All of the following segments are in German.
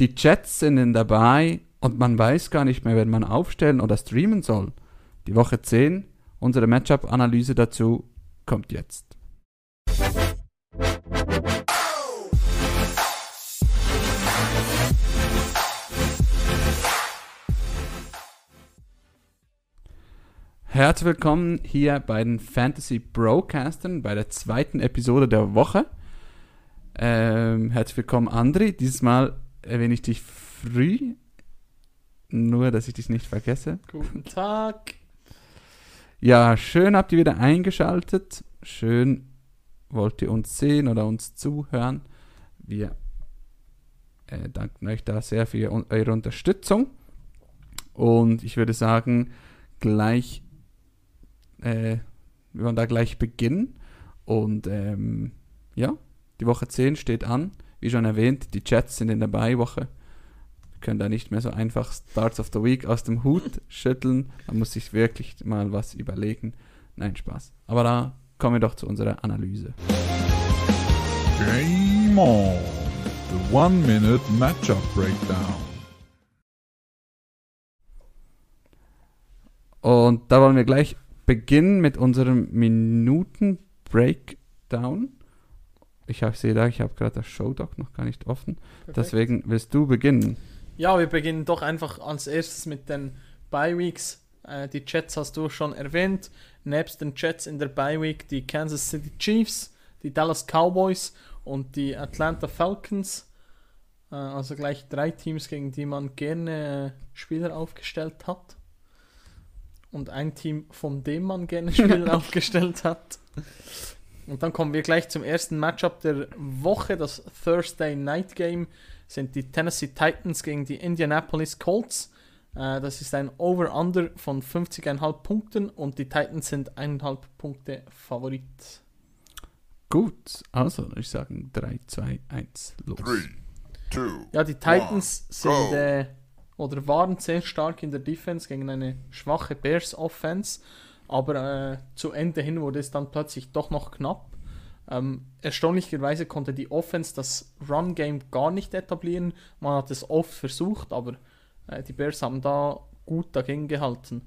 Die Jets sind dabei und man weiß gar nicht mehr, wenn man aufstellen oder streamen soll. Die Woche 10, unsere Matchup-Analyse dazu kommt jetzt. Herzlich willkommen hier bei den Fantasy Broadcastern, bei der zweiten Episode der Woche. Ähm, herzlich willkommen, Andri. Dieses Mal erwähne ich dich früh, nur dass ich dich nicht vergesse. Guten Tag. Ja, schön habt ihr wieder eingeschaltet. Schön wollt ihr uns sehen oder uns zuhören. Wir äh, danken euch da sehr für eure Unterstützung. Und ich würde sagen, gleich äh, wir wollen da gleich beginnen. Und ähm, ja, die Woche 10 steht an. Wie schon erwähnt, die Chats sind in der Beiwoche. Wir können da nicht mehr so einfach Starts of the Week aus dem Hut schütteln. Man muss sich wirklich mal was überlegen. Nein, Spaß. Aber da kommen wir doch zu unserer Analyse. Game on! The One-Minute Matchup Breakdown. Und da wollen wir gleich beginnen mit unserem Minuten-Breakdown. Ich sehe da, ich habe gerade das Showdoc noch gar nicht offen. Perfekt. Deswegen willst du beginnen. Ja, wir beginnen doch einfach als erstes mit den Bye Weeks. Äh, die Jets hast du schon erwähnt. Nebst den Jets in der Bye Week die Kansas City Chiefs, die Dallas Cowboys und die Atlanta Falcons. Äh, also gleich drei Teams, gegen die man gerne äh, Spieler aufgestellt hat und ein Team, von dem man gerne Spieler aufgestellt hat. Und dann kommen wir gleich zum ersten Matchup der Woche, das Thursday Night Game sind die Tennessee Titans gegen die Indianapolis Colts. Äh, das ist ein Over-Under von 50,5 Punkten und die Titans sind 1,5 Punkte Favorit. Gut, also ich sage 3, 2, 1, los. 3, 2, ja, die Titans one, sind äh, oder waren sehr stark in der Defense gegen eine schwache Bears Offense, aber äh, zu Ende hin wurde es dann plötzlich doch noch knapp. Ähm, erstaunlicherweise konnte die Offense das Run Game gar nicht etablieren. Man hat es oft versucht, aber äh, die Bears haben da gut dagegen gehalten.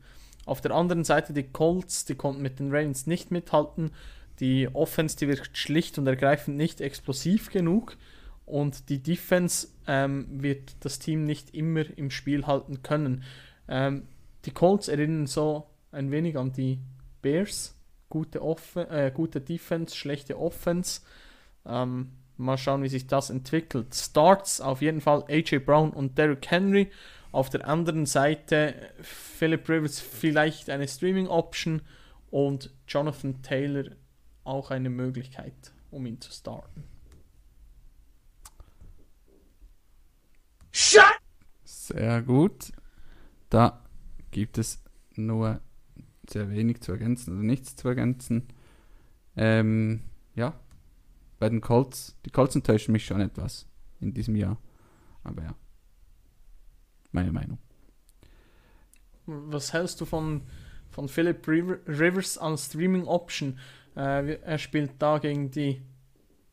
Auf der anderen Seite die Colts, die konnten mit den Ravens nicht mithalten. Die Offense, die wird schlicht und ergreifend nicht explosiv genug und die Defense ähm, wird das Team nicht immer im Spiel halten können. Ähm, die Colts erinnern so ein wenig an die Bears. Gute, Off äh, gute Defense, schlechte Offense. Ähm, mal schauen, wie sich das entwickelt. Starts auf jeden Fall AJ Brown und Derrick Henry. Auf der anderen Seite Philip Rivers vielleicht eine Streaming-Option und Jonathan Taylor auch eine Möglichkeit, um ihn zu starten. Shut! Sehr gut. Da gibt es nur sehr wenig zu ergänzen, also nichts zu ergänzen. Ähm, ja, bei den Colts, die Colts enttäuschen mich schon etwas in diesem Jahr. Aber ja, meine Meinung. Was hältst du von, von Philip Rivers als Streaming Option? Äh, er spielt da gegen die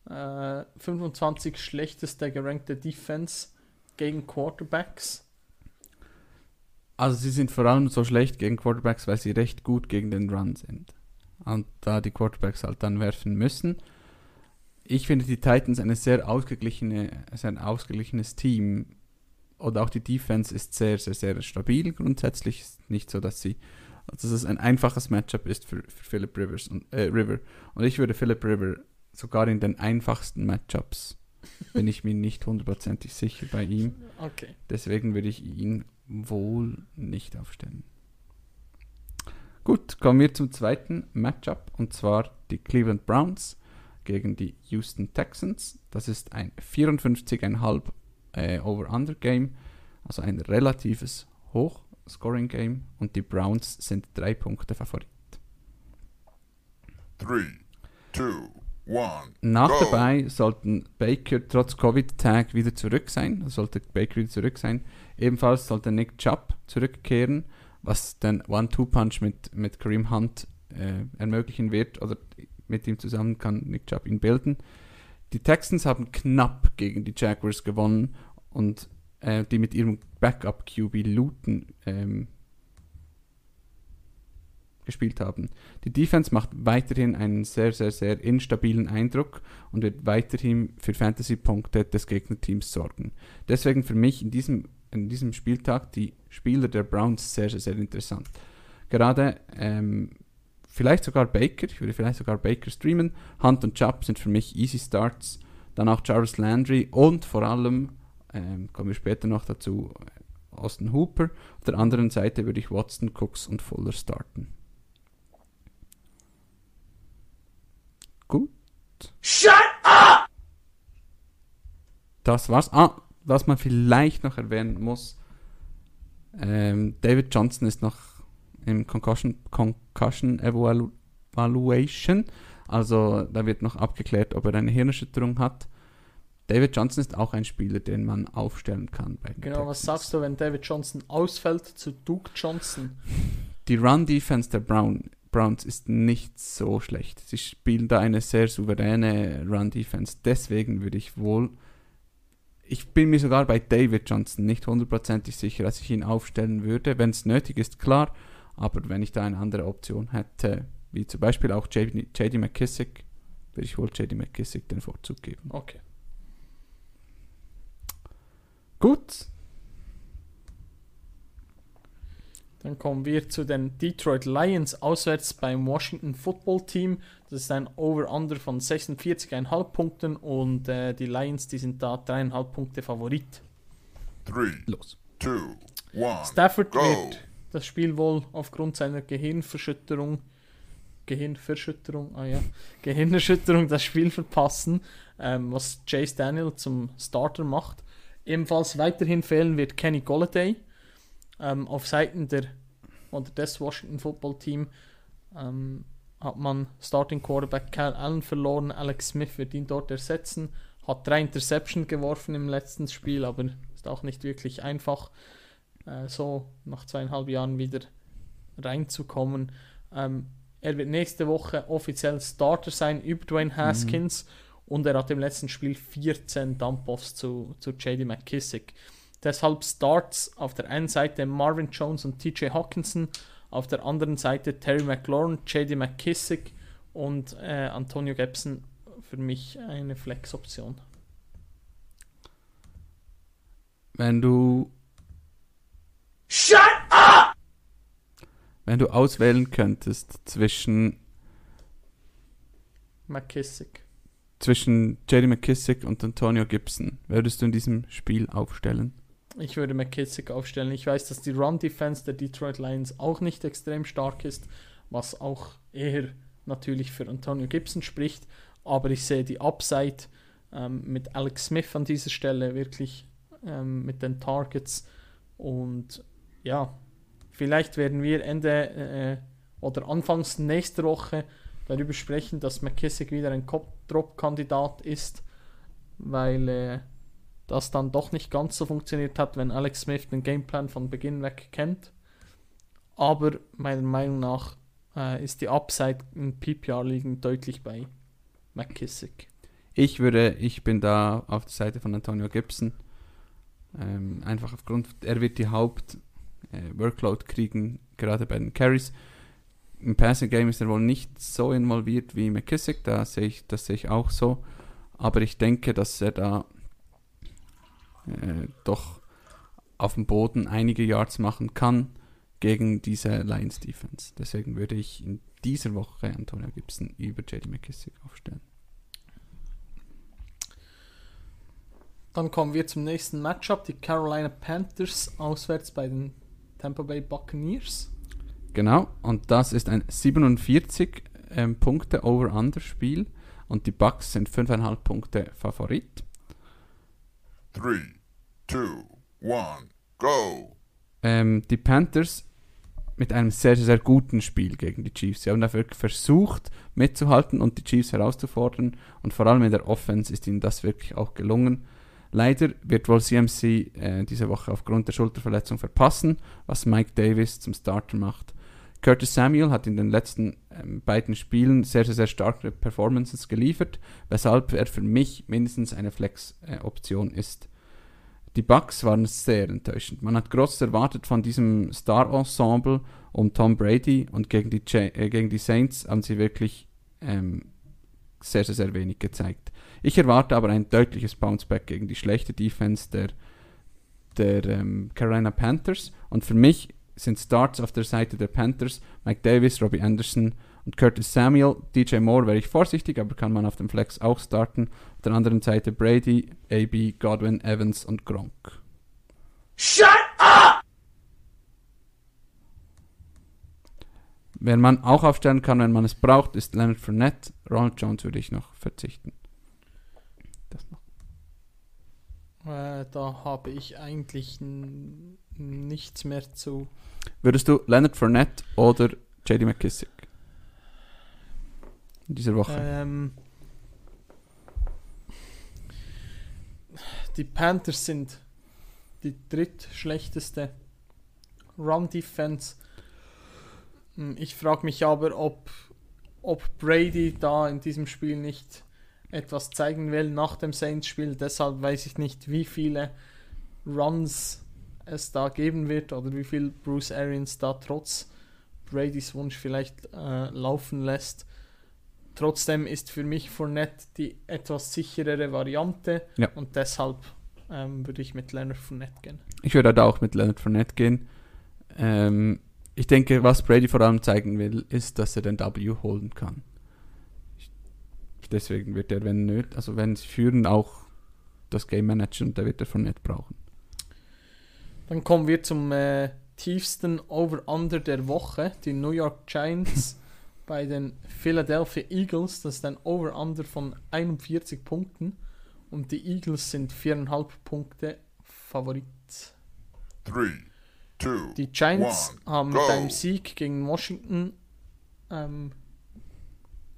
äh, 25 schlechteste gerankte Defense gegen Quarterbacks? Also sie sind vor allem so schlecht gegen Quarterbacks, weil sie recht gut gegen den Run sind. Und da die Quarterbacks halt dann werfen müssen. Ich finde die Titans eine sehr ausgeglichene, ein ausgeglichenes Team. Und auch die Defense ist sehr, sehr, sehr stabil. Grundsätzlich ist nicht so, dass sie, dass es ein einfaches Matchup ist für, für Philip Rivers und, äh, River. Und ich würde Philip River sogar in den einfachsten Matchups bin ich mir nicht hundertprozentig sicher bei ihm. Okay. Deswegen würde ich ihn wohl nicht aufstellen. Gut, kommen wir zum zweiten Matchup und zwar die Cleveland Browns gegen die Houston Texans. Das ist ein 54,5 äh, Over-Under-Game, also ein relatives Hochscoring-Game und die Browns sind drei Punkte Favorit. 3, 2, One, Nach go. dabei sollten Baker trotz Covid-Tag wieder zurück sein. Sollte Baker wieder zurück sein. Ebenfalls sollte Nick Chubb zurückkehren, was den One-Two-Punch mit, mit Kareem Hunt äh, ermöglichen wird. Oder mit ihm zusammen kann Nick Chubb ihn bilden. Die Texans haben knapp gegen die Jaguars gewonnen und äh, die mit ihrem Backup QB Luton ähm, gespielt haben. Die Defense macht weiterhin einen sehr, sehr, sehr instabilen Eindruck und wird weiterhin für Fantasy-Punkte des Gegnerteams sorgen. Deswegen für mich in diesem, in diesem Spieltag die Spieler der Browns sehr, sehr, sehr interessant. Gerade ähm, vielleicht sogar Baker, ich würde vielleicht sogar Baker streamen. Hunt und Chubb sind für mich Easy Starts. Dann auch Jarvis Landry und vor allem, ähm, kommen wir später noch dazu, Austin Hooper. Auf der anderen Seite würde ich Watson, Cooks und Fuller starten. Gut. Shut up! Das war's. Ah, was man vielleicht noch erwähnen muss. Ähm, David Johnson ist noch im Concussion, Concussion Evalu Evaluation. Also da wird noch abgeklärt, ob er eine Hirnerschütterung hat. David Johnson ist auch ein Spieler, den man aufstellen kann. Genau, was Texans. sagst du, wenn David Johnson ausfällt zu Duke Johnson? Die Run-Defense der Brown, Browns ist nicht so schlecht. Sie spielen da eine sehr souveräne Run-Defense. Deswegen würde ich wohl. Ich bin mir sogar bei David Johnson nicht hundertprozentig sicher, dass ich ihn aufstellen würde. Wenn es nötig ist, klar. Aber wenn ich da eine andere Option hätte, wie zum Beispiel auch JD, JD McKissick, würde ich wohl JD McKissick den Vorzug geben. Okay. Gut, Dann kommen wir zu den Detroit Lions auswärts beim Washington Football Team. Das ist ein Over-Under von 46,5 Punkten und äh, die Lions, die sind da 3,5 Punkte Favorit. Three, los. two, one. Stafford go. wird das Spiel wohl aufgrund seiner Gehirnverschütterung, Gehirnverschütterung, ah ja, Gehirnerschütterung das Spiel verpassen, ähm, was Chase Daniel zum Starter macht. Ebenfalls weiterhin fehlen wird Kenny Golladay ähm, auf Seiten der oder des Washington Football Team ähm, hat man Starting Quarterback Kyle Allen verloren. Alex Smith wird ihn dort ersetzen. Hat drei Interception geworfen im letzten Spiel, aber ist auch nicht wirklich einfach, äh, so nach zweieinhalb Jahren wieder reinzukommen. Ähm, er wird nächste Woche offiziell Starter sein über Dwayne Haskins und er hat im letzten Spiel 14 Dump-Offs zu, zu JD McKissick. Deshalb Starts auf der einen Seite Marvin Jones und TJ Hawkinson, auf der anderen Seite Terry McLaurin, JD McKissick und äh, Antonio Gibson für mich eine Flex-Option. Wenn du, Shut up! wenn du auswählen könntest zwischen McKissick. zwischen JD McKissick und Antonio Gibson, würdest du in diesem Spiel aufstellen? Ich würde McKissick aufstellen. Ich weiß, dass die Run-Defense der Detroit Lions auch nicht extrem stark ist, was auch eher natürlich für Antonio Gibson spricht. Aber ich sehe die Upside ähm, mit Alex Smith an dieser Stelle wirklich ähm, mit den Targets. Und ja, vielleicht werden wir Ende äh, oder anfangs nächster Woche darüber sprechen, dass McKissick wieder ein Drop-Kandidat ist, weil äh, das dann doch nicht ganz so funktioniert hat, wenn Alex Smith den Gameplan von Beginn weg kennt. Aber meiner Meinung nach äh, ist die Upside in PPR-Ligen deutlich bei McKissick. Ich würde, ich bin da auf der Seite von Antonio Gibson. Ähm, einfach aufgrund, er wird die Haupt äh, kriegen, gerade bei den Carries. Im Passing Game ist er wohl nicht so involviert wie McKissick, da sehe ich, das sehe ich auch so. Aber ich denke, dass er da äh, doch auf dem Boden einige Yards machen kann gegen diese Lions Defense. Deswegen würde ich in dieser Woche Antonio Gibson über JD McKissick aufstellen. Dann kommen wir zum nächsten Matchup. Die Carolina Panthers auswärts bei den Tampa Bay Buccaneers. Genau, und das ist ein 47 ähm, Punkte Over-Under-Spiel und die Bucks sind 5,5 Punkte Favorit. Three, two, one, go. Ähm, die Panthers mit einem sehr, sehr guten Spiel gegen die Chiefs. Sie haben da wirklich versucht mitzuhalten und die Chiefs herauszufordern und vor allem in der Offense ist ihnen das wirklich auch gelungen. Leider wird wohl CMC äh, diese Woche aufgrund der Schulterverletzung verpassen, was Mike Davis zum Starter macht. Curtis Samuel hat in den letzten ähm, beiden Spielen sehr, sehr, sehr starke Performances geliefert, weshalb er für mich mindestens eine Flex-Option ist. Die Bucks waren sehr enttäuschend. Man hat groß erwartet von diesem Star-Ensemble um Tom Brady und gegen die, Ja- äh, gegen die Saints haben sie wirklich ähm, sehr, sehr, sehr wenig gezeigt. Ich erwarte aber ein deutliches Bounceback gegen die schlechte Defense der, der ähm, Carolina Panthers. Und für mich sind Starts auf der Seite der Panthers Mike Davis, Robbie Anderson und Curtis Samuel. DJ Moore wäre ich vorsichtig, aber kann man auf dem Flex auch starten. Auf der anderen Seite Brady, AB, Godwin, Evans und Gronk. Shut up! Wer man auch aufstellen kann, wenn man es braucht, ist Leonard Fournette. Ronald Jones würde ich noch verzichten. Das noch. Äh, da habe ich eigentlich nichts mehr zu. Würdest du Leonard Fournette oder JD McKissick? In dieser Woche. Ähm, die Panthers sind die drittschlechteste Run-Defense. Hm, Ich frage mich aber, ob, ob Brady da in diesem Spiel nicht etwas zeigen will nach dem Saints-Spiel. Deshalb weiß ich nicht, wie viele Runs es da geben wird oder wie viel Bruce Arians da trotz Bradys Wunsch vielleicht äh, laufen lässt. Trotzdem ist für mich Fournette die etwas sicherere Variante Ja. und deshalb ähm, würde ich mit Leonard Fournette gehen. Ich würde da auch mit Leonard Fournette gehen. Ähm, ich denke, was Brady vor allem zeigen will, ist, dass er den W holen kann. Deswegen wird er, wenn nöt, also wenn sie führen, auch das Game managen und da wird er Fournette brauchen. Dann kommen wir zum äh, tiefsten Over-Under der Woche, die New York Giants bei den Philadelphia Eagles. Das ist ein Over-Under von 41 Punkten und die Eagles sind 4,5 Punkte Favorit. Three, two, Die Giants one, haben mit go. einem Sieg gegen Washington ähm,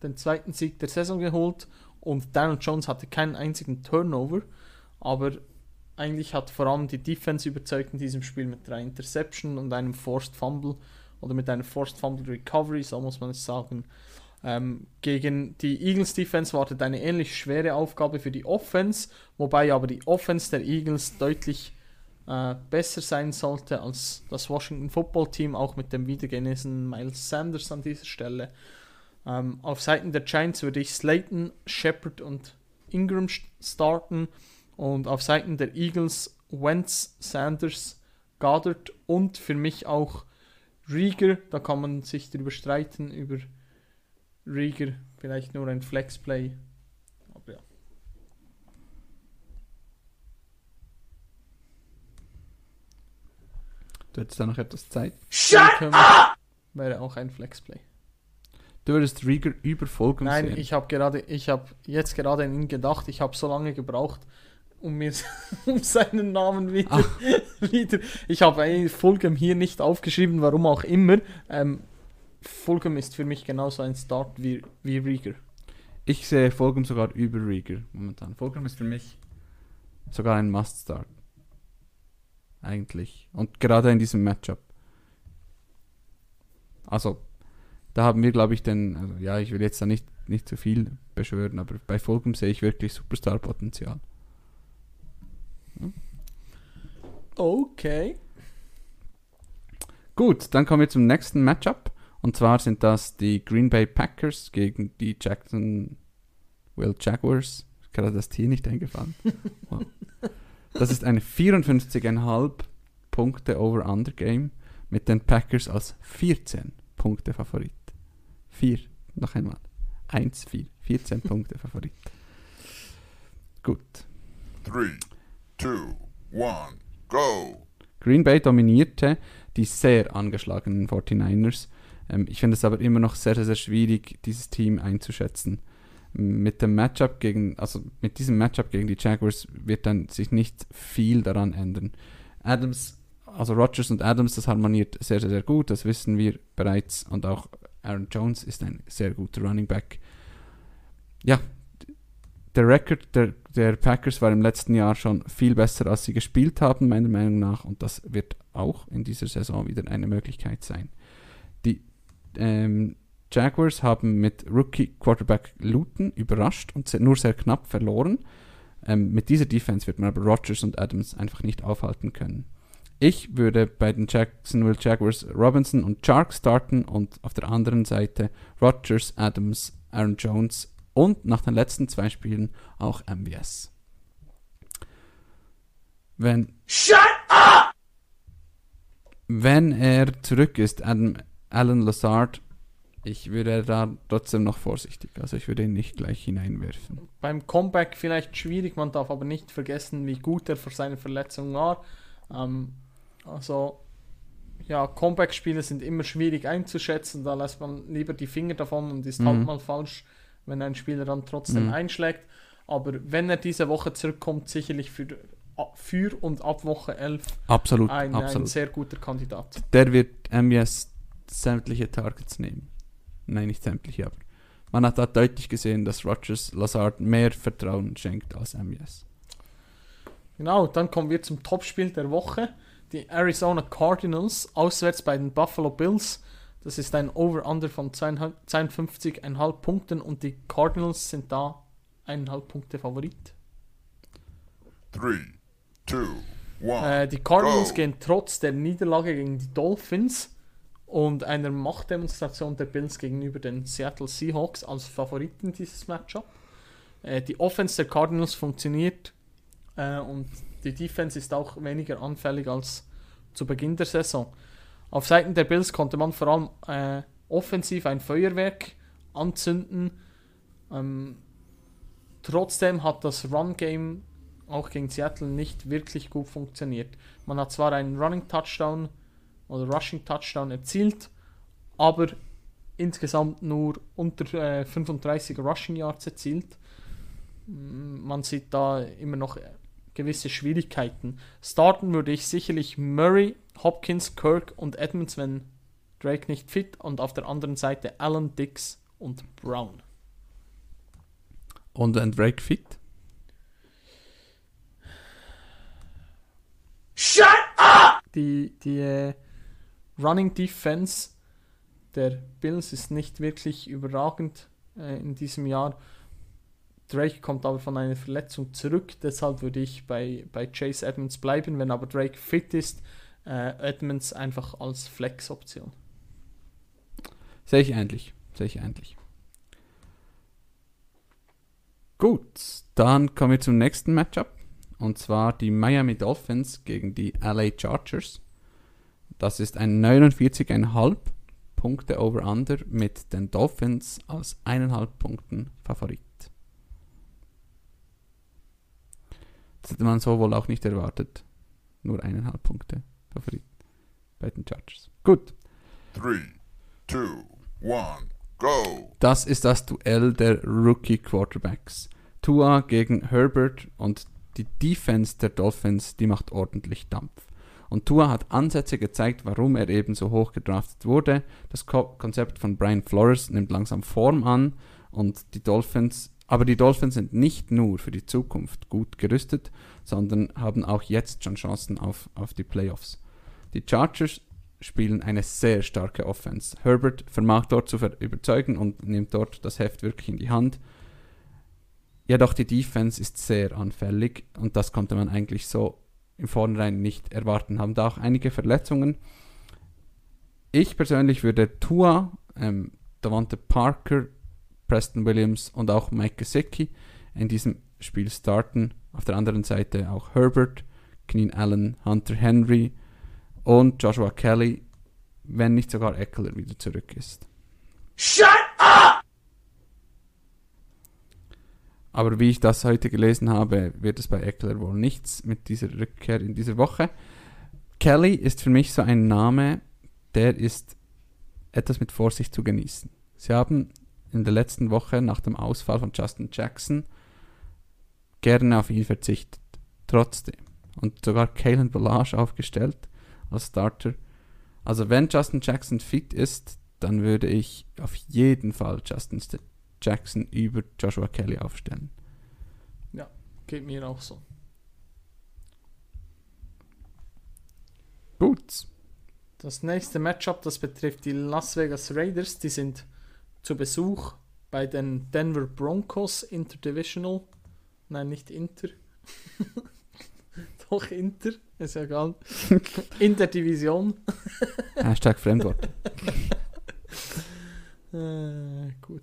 den zweiten Sieg der Saison geholt und Daniel Jones hatte keinen einzigen Turnover, aber eigentlich hat vor allem die Defense überzeugt in diesem Spiel mit drei Interception und einem Forced Fumble oder mit einer Forced Fumble Recovery, so muss man es sagen. Ähm, gegen die Eagles Defense wartet eine ähnlich schwere Aufgabe für die Offense, wobei aber die Offense der Eagles deutlich äh, besser sein sollte als das Washington Football Team, auch mit dem wiedergenesenen Miles Sanders an dieser Stelle. Ähm, auf Seiten der Giants würde ich Slayton, Shepard und Ingram st- starten und auf Seiten der Eagles Wentz, Sanders, Goddard und für mich auch Rieger. Da kann man sich darüber streiten, über Rieger, vielleicht nur ein Flexplay. Aber ja. Du hättest da noch etwas Zeit. Shut Income Wäre auch ein Flexplay. Du würdest Rieger über Fulgham Nein, sehen. ich habe gerade, ich habe jetzt gerade an ihn gedacht. Ich habe so lange gebraucht, um mir um seinen Namen wieder, Ah. wieder. Ich habe Fulgham hier nicht aufgeschrieben, warum auch immer. Ähm, Fulgham ist für mich genauso ein Start wie, wie Rieger. Ich sehe Fulgham sogar über Rieger momentan. Fulgham ist für mich sogar ein Must-Start. Eigentlich. Und gerade in diesem Matchup. Also, da haben wir, glaube ich, den, also, ja, ich will jetzt da nicht, nicht zu viel beschwören, aber bei Fulgham sehe ich wirklich Superstar-Potenzial. Okay. Gut, dann kommen wir zum nächsten Matchup. Und zwar sind das die Green Bay Packers gegen die Jacksonville Jaguars. Gerade das Tier nicht eingefallen. Wow. Das ist eine 54,5 Punkte Over-Under-Game mit den Packers als 14 Punkte Favorit. 4, noch einmal. 1, 4, 14 Punkte Favorit. Gut. three, two, one, go. Green Bay dominierte die sehr angeschlagenen 49ers. Ähm, ich finde es aber immer noch sehr, sehr schwierig, dieses Team einzuschätzen. Mit dem Matchup gegen, also mit diesem Matchup gegen die Jaguars wird dann sich nicht viel daran ändern. Adams, also Rodgers und Adams, das harmoniert sehr, sehr, sehr gut, das wissen wir bereits. Und auch Aaron Jones ist ein sehr guter Running Back. Ja, der Record der, der Packers war im letzten Jahr schon viel besser, als sie gespielt haben, meiner Meinung nach. Und das wird auch in dieser Saison wieder eine Möglichkeit sein. Die ähm, Jaguars haben mit Rookie Quarterback Luton überrascht und nur sehr knapp verloren. Ähm, mit dieser Defense wird man aber Rodgers und Adams einfach nicht aufhalten können. Ich würde bei den Jacksonville Jaguars Robinson und Chark starten und auf der anderen Seite Rodgers, Adams, Aaron Jones und nach den letzten zwei Spielen auch MBS. Wenn, Shut up! wenn er zurück ist, Adam, Alan Lazard, ich würde da trotzdem noch vorsichtig. Also ich würde ihn nicht gleich hineinwerfen. Beim Comeback vielleicht schwierig, man darf aber nicht vergessen, wie gut er vor seiner Verletzung war. Ähm, also, ja, Comeback-Spiele sind immer schwierig einzuschätzen, da lässt man lieber die Finger davon und ist halt Mhm. mal falsch, wenn ein Spieler dann trotzdem Mhm. einschlägt. Aber wenn er diese Woche zurückkommt, sicherlich für, für und ab Woche 11 Absolut, ein, ein absolut. sehr guter Kandidat. Der wird MBS sämtliche Targets nehmen. Nein, nicht sämtliche, aber man hat da deutlich gesehen, dass Rogers Lazard mehr Vertrauen schenkt als MBS. Genau, dann kommen wir zum Topspiel der Woche. Die Arizona Cardinals auswärts bei den Buffalo Bills. Das ist ein Over-Under von 52,5 Punkten und die Cardinals sind da 1,5 Punkte Favorit. Three, two, one. Äh, die Cardinals go. gehen trotz der Niederlage gegen die Dolphins und einer Machtdemonstration der Bills gegenüber den Seattle Seahawks als Favoriten dieses Matchup. Äh, die Offense der Cardinals funktioniert äh, und die Defense ist auch weniger anfällig als zu Beginn der Saison. Auf Seiten der Bills konnte man vor allem äh, offensiv ein Feuerwerk anzünden. Ähm, trotzdem hat das Run-Game auch gegen Seattle nicht wirklich gut funktioniert. Man hat zwar einen Running Touchdown oder Rushing Touchdown erzielt, aber insgesamt nur unter äh, 35 Rushing Yards erzielt. Mm, Man sieht da immer noch äh, gewisse Schwierigkeiten. Starten würde ich sicherlich Murray, Hopkins, Kirk und Edmonds, wenn Drake nicht fit und auf der anderen Seite Allen, Dix und Brown. Und ein Drake fit? Shut up! die, die äh, Running Defense der Bills ist nicht wirklich überragend äh, in diesem Jahr. Drake kommt aber von einer Verletzung zurück, deshalb würde ich bei, bei Chase Edmonds bleiben. Wenn aber Drake fit ist, äh, Edmonds einfach als Flex-Option. Sehe ich ähnlich. Sehe ich ähnlich. Gut, dann kommen wir zum nächsten Matchup. Und zwar die Miami Dolphins gegen die LA Chargers. Das ist ein 49,5 Punkte Over-Under mit den Dolphins als 1,5 Punkten Favorit. Das hätte man so wohl auch nicht erwartet. Nur 1,5 Punkte Favorit bei den Chargers. Gut, Three, two, one, go. Das ist das Duell der Rookie Quarterbacks. Tua gegen Herbert und die Defense der Dolphins, die macht ordentlich Dampf. Und Tua hat Ansätze gezeigt, warum er eben so hoch gedraftet wurde. Das Ko Konzept von Brian Flores nimmt langsam Form an und die Dolphins, aber die Dolphins sind nicht nur für die Zukunft gut gerüstet, sondern haben auch jetzt schon Chancen auf, auf die Playoffs. Die Chargers spielen eine sehr starke Offense. Herbert vermag dort zu überzeugen und nimmt dort das Heft wirklich in die Hand. Jedoch die Defense ist sehr anfällig und das konnte man eigentlich so im Vornherein nicht erwarten. Haben da auch einige Verletzungen. Ich persönlich würde Tua, ähm, Davante Parker, Preston Williams und auch Mike Gesicki in diesem Spiel starten. Auf der anderen Seite auch Herbert, Keenan Allen, Hunter Henry und Joshua Kelly, wenn nicht sogar Eckler wieder zurück ist. Shut up! Aber wie ich das heute gelesen habe, wird es bei Eckler wohl nichts mit dieser Rückkehr in dieser Woche. Kelly ist für mich so ein Name, der ist etwas mit Vorsicht zu genießen. Sie haben in der letzten Woche nach dem Ausfall von Justin Jackson gerne auf ihn verzichtet. Trotzdem. Und sogar Kalen Balage aufgestellt als Starter. Also wenn Justin Jackson fit ist, dann würde ich auf jeden Fall Justin St Jackson über Joshua Kelly aufstellen. Geht mir auch so. Gut. Das nächste Matchup, das betrifft die Las Vegas Raiders. Die sind zu Besuch bei den Denver Broncos Interdivisional Nein, nicht Inter. Doch Inter, ist ja egal. In der Division. Hashtag Fremdwort. Äh, gut.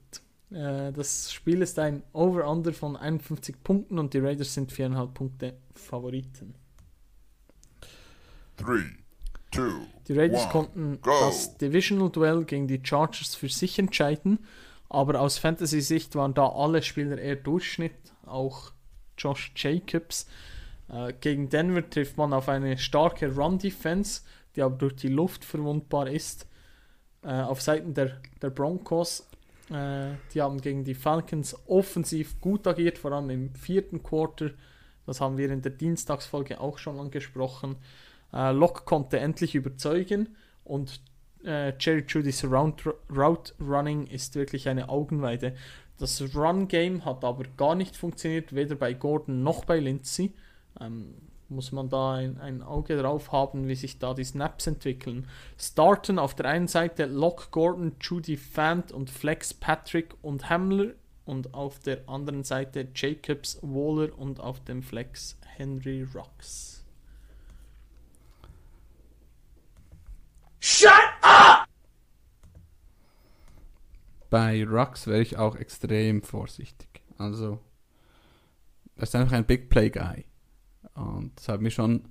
Äh, das Spiel ist ein Over-Under von 51 Punkten und die Raiders sind 4,5 Punkte Favoriten. Three, two, Die Raiders one, konnten go. das Divisional Duell gegen die Chargers für sich entscheiden, aber aus Fantasy-Sicht waren da alle Spieler eher Durchschnitt, auch Josh Jacobs. Äh, gegen Denver trifft man auf eine starke Run-Defense, die aber durch die Luft verwundbar ist. Äh, auf Seiten der, der Broncos, äh, die haben gegen die Falcons offensiv gut agiert, vor allem im vierten Quarter. Das haben wir in der Dienstagsfolge auch schon angesprochen. Locke konnte endlich überzeugen und Jerry Judys Route Running ist wirklich eine Augenweide. Das Run Game hat aber gar nicht funktioniert, weder bei Gordon noch bei Lindsay. Ähm, muss man da ein, ein Auge drauf haben, wie sich da die Snaps entwickeln. Starten auf der einen Seite Locke Gordon, Judy Fant und Flex Patrick und Hamler und auf der anderen Seite Jacobs, Waller und auf dem Flex Henry Rocks. Shut up! Bei Rux wäre ich auch extrem vorsichtig. Also, er ist einfach ein Big Play Guy. Und das haben wir schon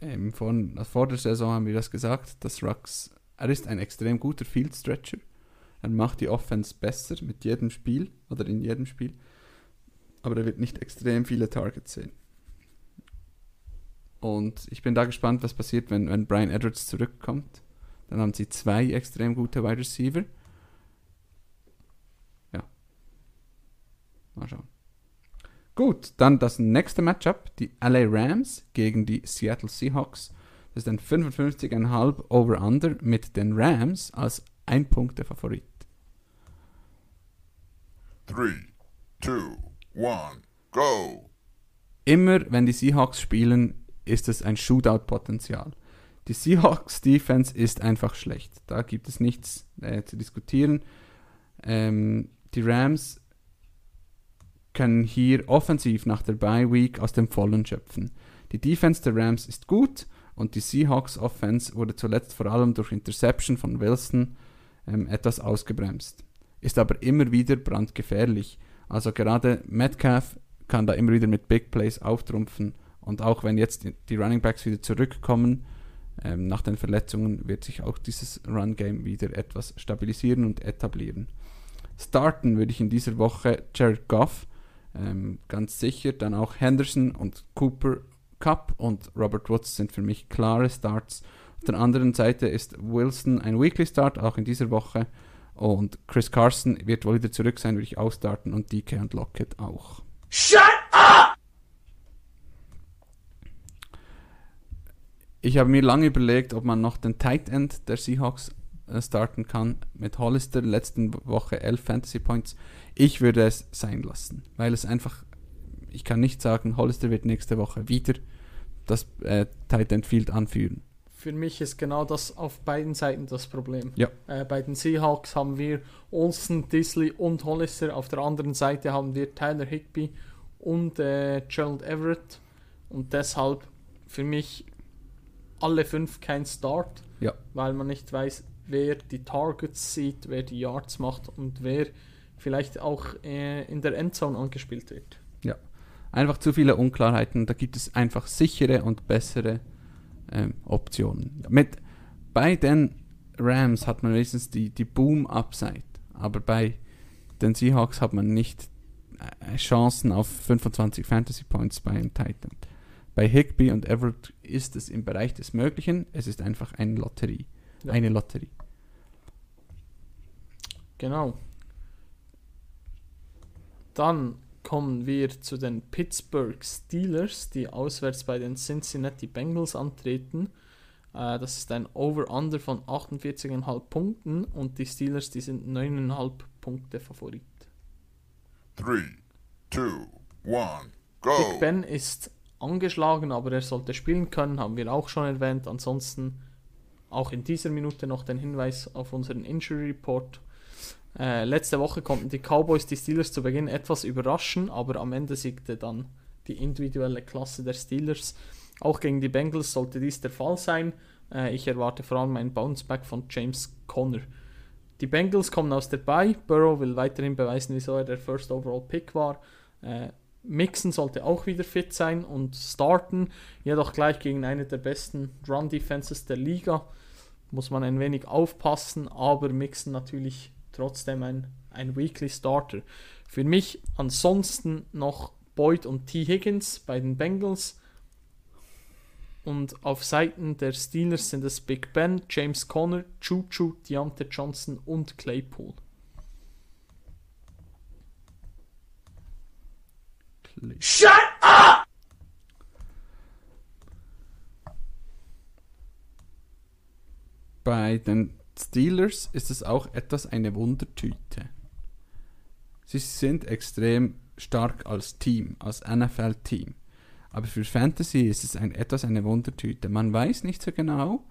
ähm, vor, vor der Saison haben wir das gesagt, dass Rux, er ist ein extrem guter Field Stretcher. Er macht die Offense besser mit jedem Spiel oder in jedem Spiel. Aber er wird nicht extrem viele Targets sehen. Und ich bin da gespannt, was passiert, wenn, wenn Brian Edwards zurückkommt. Dann haben sie zwei extrem gute Wide Receiver. Ja. Mal schauen. Gut, dann das nächste Matchup, die LA Rams gegen die Seattle Seahawks. Das ist ein 55,5 Over-Under mit den Rams als ein Punkt der Favorit. Three, two, one, go. Immer wenn die Seahawks spielen, ist es ein Shootout-Potenzial. Die Seahawks Defense ist einfach schlecht. Da gibt es nichts äh, zu diskutieren. Ähm, die Rams können hier offensiv nach der Bye Week aus dem Vollen schöpfen. Die Defense der Rams ist gut und die Seahawks Offense wurde zuletzt vor allem durch Interception von Wilson ähm, etwas ausgebremst. Ist aber immer wieder brandgefährlich. Also gerade Metcalf kann da immer wieder mit Big Plays auftrumpfen und auch wenn jetzt die Running Backs wieder zurückkommen, ähm, nach den Verletzungen wird sich auch dieses Run Game wieder etwas stabilisieren und etablieren. Starten würde ich in dieser Woche Jared Goff, ähm, ganz sicher. Dann auch Henderson und Cooper Cup und Robert Woods sind für mich klare Starts. Auf der anderen Seite ist Wilson ein Weekly Start, auch in dieser Woche. Und Chris Carson wird wohl wieder zurück sein, würde ich auch starten. Und DK und Lockett auch. Shut up! Ich habe mir lange überlegt, ob man noch den Tight End der Seahawks starten kann. Mit Hollister letzten Woche 11 Fantasy Points. Ich würde es sein lassen, weil es einfach, ich kann nicht sagen, Hollister wird nächste Woche wieder das äh, Tight End Field anführen. Für mich ist genau das auf beiden Seiten das Problem. Ja. Äh, bei den Seahawks haben wir Olsen, Disley und Hollister. Auf der anderen Seite haben wir Tyler Higby und äh, Gerald Everett. Und deshalb für mich alle fünf kein Start, Ja. weil man nicht weiß, wer die Targets sieht, wer die Yards macht und wer vielleicht auch äh, in der Endzone angespielt wird. Einfach zu viele Unklarheiten. Da gibt es einfach sichere und bessere ähm, Optionen. Mit, bei den Rams hat man wenigstens die, die Boom-Upside, aber bei den Seahawks hat man nicht äh, Chancen auf 25 Fantasy Points beim Titan. Bei Higby und Everett ist es im Bereich des Möglichen. Es ist einfach eine Lotterie. Ja. Eine Lotterie. Genau. Dann kommen wir zu den Pittsburgh Steelers, die auswärts bei den Cincinnati Bengals antreten. Äh, das ist ein Over-Under von 48,5 Punkten und die Steelers, die sind 9,5 Punkte Favorit. Three, two, one, go. Big Ben ist angeschlagen, aber er sollte spielen können, haben wir auch schon erwähnt. Ansonsten auch in dieser Minute noch den Hinweis auf unseren Injury Report. Äh, letzte Woche konnten die Cowboys die Steelers zu Beginn etwas überraschen, aber am Ende siegte dann die individuelle Klasse der Steelers. Auch gegen die Bengals sollte dies der Fall sein. Äh, ich erwarte vor allem einen Bounceback von James Conner. Die Bengals kommen aus der Bye. Burrow will weiterhin beweisen, wieso er der First Overall Pick war. Äh, Mixon sollte auch wieder fit sein und starten, jedoch gleich gegen eine der besten Run Defenses der Liga. Muss man ein wenig aufpassen, aber Mixon natürlich trotzdem ein, ein Weekly Starter. Für mich ansonsten noch Boyd und T. Higgins bei den Bengals. Und auf Seiten der Steelers sind es Big Ben, James Conner, Choo-Choo, Deontay Johnson und Claypool. Shut up! Bei den Steelers ist es auch etwas eine Wundertüte. Sie sind extrem stark als Team, als NFL-Team. Aber für Fantasy ist es ein, etwas eine Wundertüte. Man weiß nicht so genau,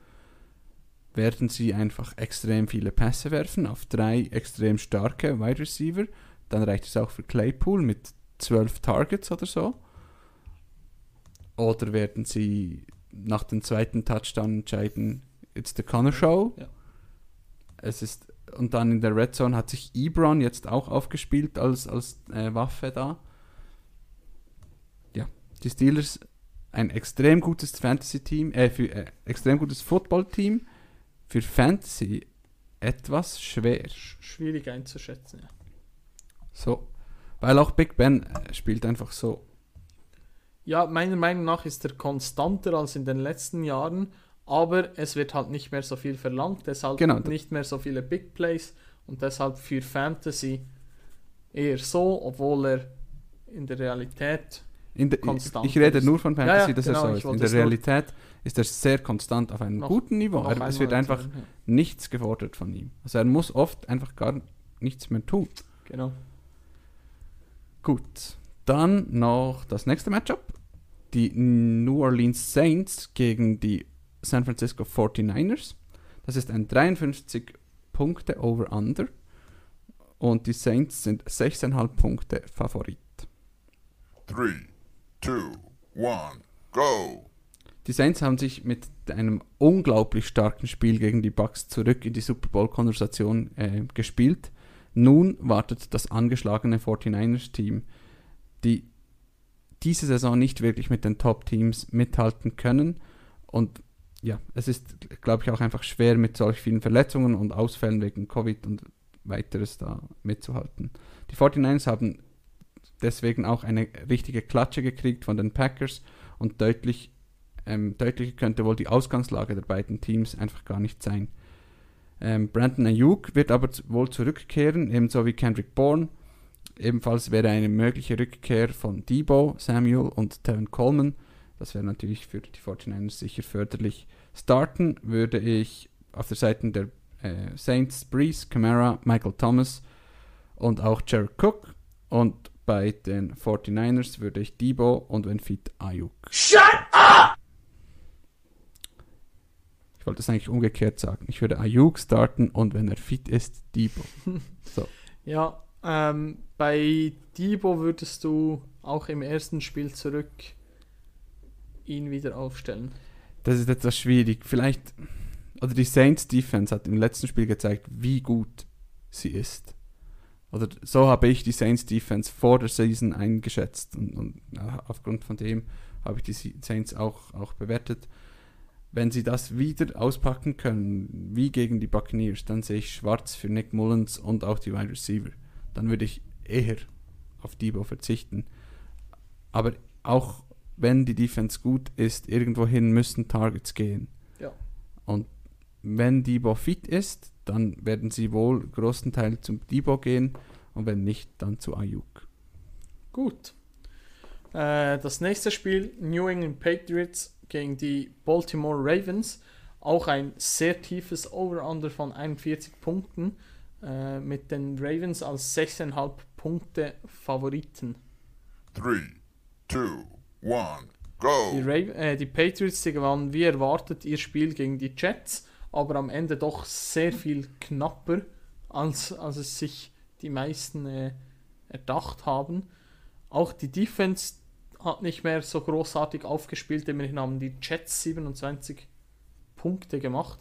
werden sie einfach extrem viele Pässe werfen auf drei extrem starke Wide Receiver. Dann reicht es auch für Claypool mit zwölf Targets oder so. Oder werden sie nach dem zweiten Touchdown entscheiden, it's the Connor Show. Ja. Es ist, und dann in der Red Zone hat sich Ebron jetzt auch aufgespielt als, als äh, Waffe da. Ja, die Steelers ein extrem gutes Fantasy-Team, äh, für, äh, extrem gutes Football-Team. Für Fantasy etwas schwer. Sch schwierig einzuschätzen. Ja. So. Weil auch Big Ben äh, spielt einfach so. Ja, meiner Meinung nach ist er konstanter als in den letzten Jahren, aber es wird halt nicht mehr so viel verlangt, deshalb Genau. nicht mehr so viele Big Plays und deshalb für Fantasy eher so, obwohl er in der Realität In der, Konstant ich rede ist. nur von Ja, Fantasy, ja, dass genau, er so ich ist. In der Realität ist er sehr konstant auf einem Noch- guten Niveau. Er, es wird einfach ja. nichts gefordert von ihm. Also er muss oft einfach gar nichts mehr tun. Genau. Gut, dann noch das nächste Matchup. Die New Orleans Saints gegen die San Francisco 49ers. Das ist ein 53 Punkte Over-Under. Und die Saints sind 6,5 Punkte Favorit. Three, two, one, go! Die Saints haben sich mit einem unglaublich starken Spiel gegen die Bucks zurück in die Super Bowl-Konversation äh, gespielt. Nun wartet das angeschlagene 49ers-Team, die diese Saison nicht wirklich mit den Top-Teams mithalten können. Und ja, es ist, glaube ich, auch einfach schwer mit solch vielen Verletzungen und Ausfällen wegen Covid und weiteres da mitzuhalten. Die 49ers haben deswegen auch eine richtige Klatsche gekriegt von den Packers und deutlich ähm, deutlicher könnte wohl die Ausgangslage der beiden Teams einfach gar nicht sein. Ähm, Brandon Ayuk wird aber wohl zurückkehren, ebenso wie Kendrick Bourne. Ebenfalls wäre eine mögliche Rückkehr von Debo, Samuel und Tevin Coleman. Das wäre natürlich für die 49ers sicher förderlich. Starten würde ich auf der Seite der äh, Saints Breeze, Camara, Michael Thomas und auch Jared Cook. Und bei den 49ers würde ich Debo und wenn fit Ayuk. Shut up! Ich wollte es eigentlich umgekehrt sagen. Ich würde Ayuk starten und wenn er fit ist, Debo. Ja, ähm, bei Debo würdest du auch im ersten Spiel zurück ihn wieder aufstellen. Das ist etwas schwierig. Vielleicht, oder die Saints Defense hat im letzten Spiel gezeigt, wie gut sie ist. Oder so habe ich die Saints Defense vor der Season eingeschätzt und, und aufgrund von dem habe ich die Saints auch, auch bewertet. Wenn sie das wieder auspacken können, wie gegen die Buccaneers, dann sehe ich schwarz für Nick Mullins und auch die Wide Receiver. Dann würde ich eher auf Debo verzichten. Aber auch wenn die Defense gut ist, irgendwohin müssen Targets gehen. Ja. Und wenn Debo fit ist, dann werden sie wohl großenteils zum Debo gehen und wenn nicht, dann zu Ayuk. Gut. Äh, das nächste Spiel, New England Patriots gegen die Baltimore Ravens. Auch ein sehr tiefes Over-Under von 41 Punkten. Äh, mit den Ravens als 6,5 Punkte Favoriten. Three, two, one, Die, go! Ra äh, die Patriots die gewannen wie erwartet ihr Spiel gegen die Jets, aber am Ende doch sehr viel knapper als, als es sich die meisten äh, erdacht haben. Auch die Defense hat nicht mehr so großartig aufgespielt. Immerhin haben die Jets 27 Punkte gemacht.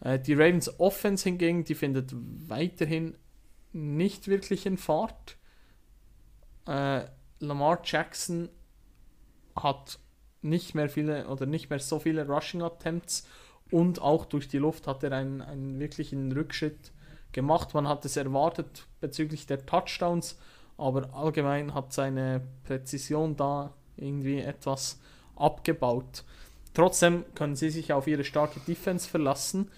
Äh, die Ravens Offense hingegen, die findet weiterhin nicht wirklich in Fahrt. Äh, Lamar Jackson hat nicht mehr viele oder nicht mehr so viele Rushing Attempts und auch durch die Luft hat er einen, einen wirklichen Rückschritt gemacht. Man hat es erwartet bezüglich der Touchdowns, aber allgemein hat seine Präzision da irgendwie etwas abgebaut. Trotzdem können sie sich auf ihre starke Defense verlassen.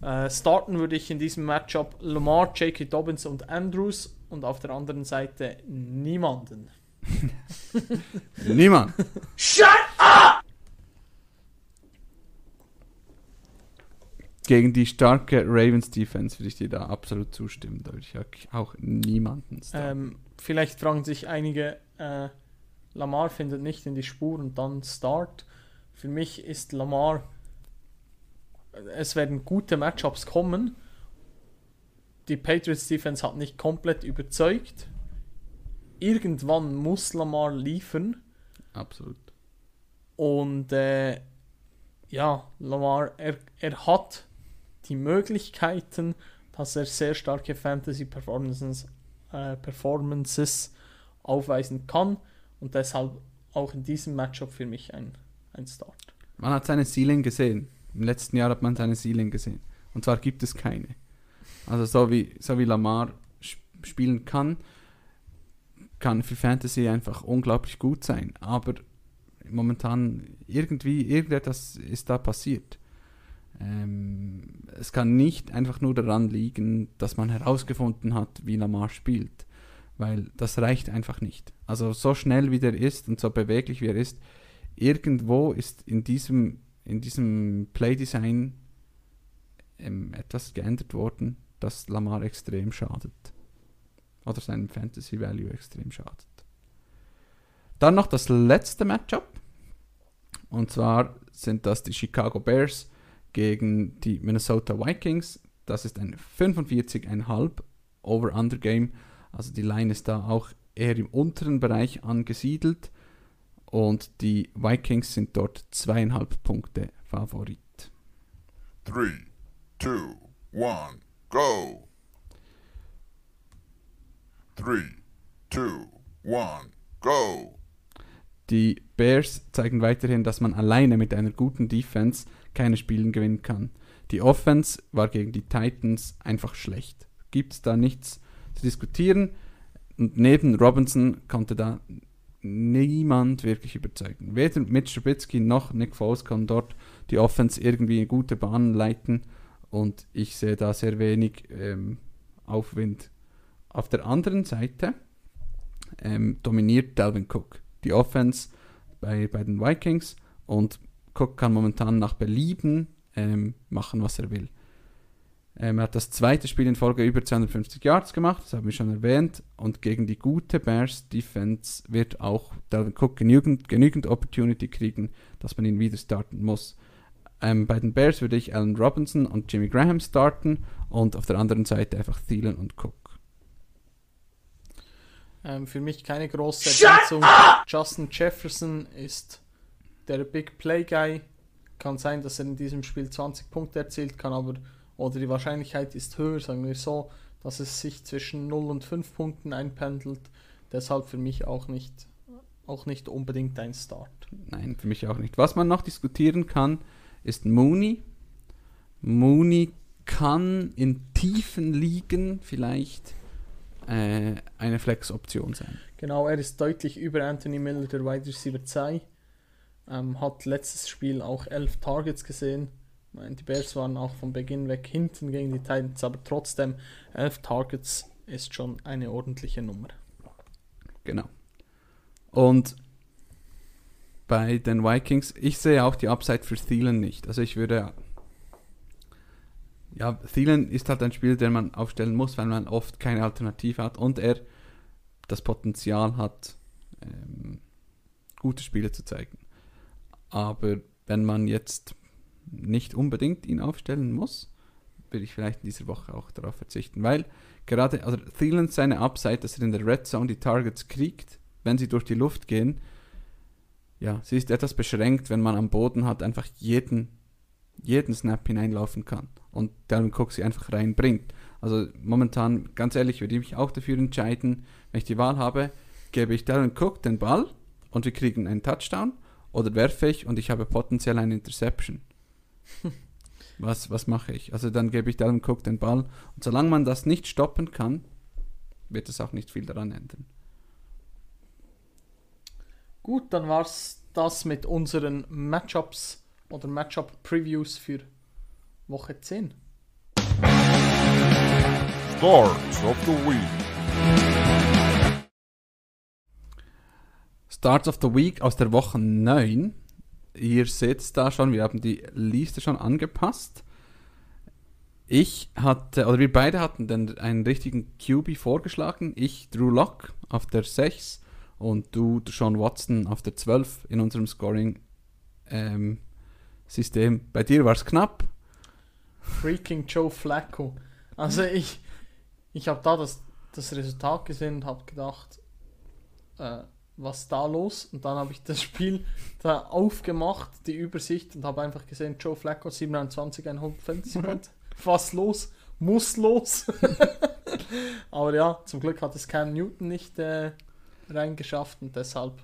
Äh, starten würde ich in diesem Matchup Lamar, J.K. Dobbins und Andrews und auf der anderen Seite niemanden. Niemand. Shut up! Gegen die starke Ravens Defense würde ich dir da absolut zustimmen. Da würde ich auch niemanden starten. Ähm, vielleicht fragen sich einige, äh, Lamar findet nicht in die Spur und dann Start. Für mich ist Lamar, es werden gute Matchups kommen. Die Patriots Defense hat nicht komplett überzeugt. Irgendwann muss Lamar liefern. Absolut. Und äh, ja, Lamar, er, er hat die Möglichkeiten, dass er sehr starke Fantasy Performances, äh, Performances aufweisen kann. Und deshalb auch in diesem Matchup für mich ein, ein Start. Man hat seine Ceiling gesehen. Im letzten Jahr hat man seine Ceiling gesehen. Und zwar gibt es keine. Also so wie, so wie Lamar spielen kann, kann für Fantasy einfach unglaublich gut sein. Aber momentan irgendwie, irgendetwas ist da passiert. Ähm, es kann nicht einfach nur daran liegen, dass man herausgefunden hat, wie Lamar spielt. Weil das reicht einfach nicht. Also so schnell wie der ist und so beweglich wie er ist, irgendwo ist in diesem, in diesem Playdesign ähm, etwas geändert worden, das Lamar extrem schadet. Oder seinem Fantasy Value extrem schadet. Dann noch das letzte Matchup. Und zwar sind das die Chicago Bears gegen die Minnesota Vikings. Das ist ein 45,5 Over-Under-Game. Also die Line ist da auch eher im unteren Bereich angesiedelt. Und die Vikings sind dort zweieinhalb Punkte Favorit. 3, 2, 1, go! 3, 2, 1, go! Die Bears zeigen weiterhin, dass man alleine mit einer guten Defense keine Spiele gewinnen kann. Die Offense war gegen die Titans einfach schlecht. Gibt es da nichts zu diskutieren? Und neben Robinson konnte da niemand wirklich überzeugen. Weder Mitch Trubisky noch Nick Foles kann dort die Offense irgendwie in gute Bahnen leiten und ich sehe da sehr wenig ähm, Aufwind. Auf der anderen Seite ähm, dominiert Dalvin Cook die Offense bei, bei den Vikings und Cook kann momentan nach Belieben ähm, machen, was er will. Ähm, er hat das zweite Spiel in Folge über 250 Yards gemacht, das haben wir schon erwähnt. Und gegen die gute Bears Defense wird auch Dalvin Cook genügend, genügend Opportunity kriegen, dass man ihn wieder starten muss. Ähm, bei den Bears würde ich Allen Robinson und Jimmy Graham starten und auf der anderen Seite einfach Thielen und Cook. Ähm, für mich keine große Ergänzung. Justin Jefferson ist der Big Play Guy. Kann sein, dass er in diesem Spiel 20 Punkte erzielt, kann aber, oder die Wahrscheinlichkeit ist höher, sagen wir so, dass es sich zwischen 0 und 5 Punkten einpendelt. Deshalb für mich auch nicht, auch nicht unbedingt ein Start. Nein, für mich auch nicht. Was man noch diskutieren kann, ist Mooney. Mooney kann in tiefen Ligen vielleicht äh, eine Flex-Option sein. Genau, er ist deutlich über Anthony Miller, der Wide Receiver 2. Ähm, hat letztes Spiel auch 11 Targets gesehen. Die Bears waren auch von Beginn weg hinten gegen die Titans, aber trotzdem 11 Targets ist schon eine ordentliche Nummer. Genau. Und bei den Vikings, ich sehe auch die Upside für Thielen nicht. Also ich würde ja, Thielen ist halt ein Spiel, den man aufstellen muss, weil man oft keine Alternative hat und er das Potenzial hat, ähm, gute Spiele zu zeigen. Aber wenn man jetzt nicht unbedingt ihn aufstellen muss, würde ich vielleicht in dieser Woche auch darauf verzichten, weil gerade, also Thielen seine Upside, dass er in der Red Zone die Targets kriegt, wenn sie durch die Luft gehen, ja, sie ist etwas beschränkt, wenn man am Boden hat, einfach jeden, jeden Snap hineinlaufen kann und Dalvin Cook sie einfach reinbringt. Also momentan, ganz ehrlich, würde ich mich auch dafür entscheiden, wenn ich die Wahl habe, gebe ich Dalvin Cook den Ball und wir kriegen einen Touchdown oder werfe ich und ich habe potenziell eine Interception. was, was mache ich? Also dann gebe ich Dalvin Cook den Ball und solange man das nicht stoppen kann, wird es auch nicht viel daran ändern. Gut, dann war es das mit unseren Matchups oder Matchup-Previews für Woche 10. Starts of the Week. Starts of the Week aus der Woche 9. Ihr seht es da schon, wir haben die Liste schon angepasst. Ich hatte, oder wir beide hatten dann einen richtigen QB vorgeschlagen. Ich Drew Lock auf der 6 und du Sean Watson auf der 12 in unserem Scoring-System. Ähm, Bei dir war es knapp. Freaking Joe Flacco. Also ich, ich habe da das, das Resultat gesehen und habe gedacht, äh, was da los? Und dann habe ich das Spiel da aufgemacht, die Übersicht und habe einfach gesehen, Joe Flacco 27, 150 Point. Was los? Muss los. Aber ja, zum Glück hat es Cam Newton nicht äh, reingeschafft und deshalb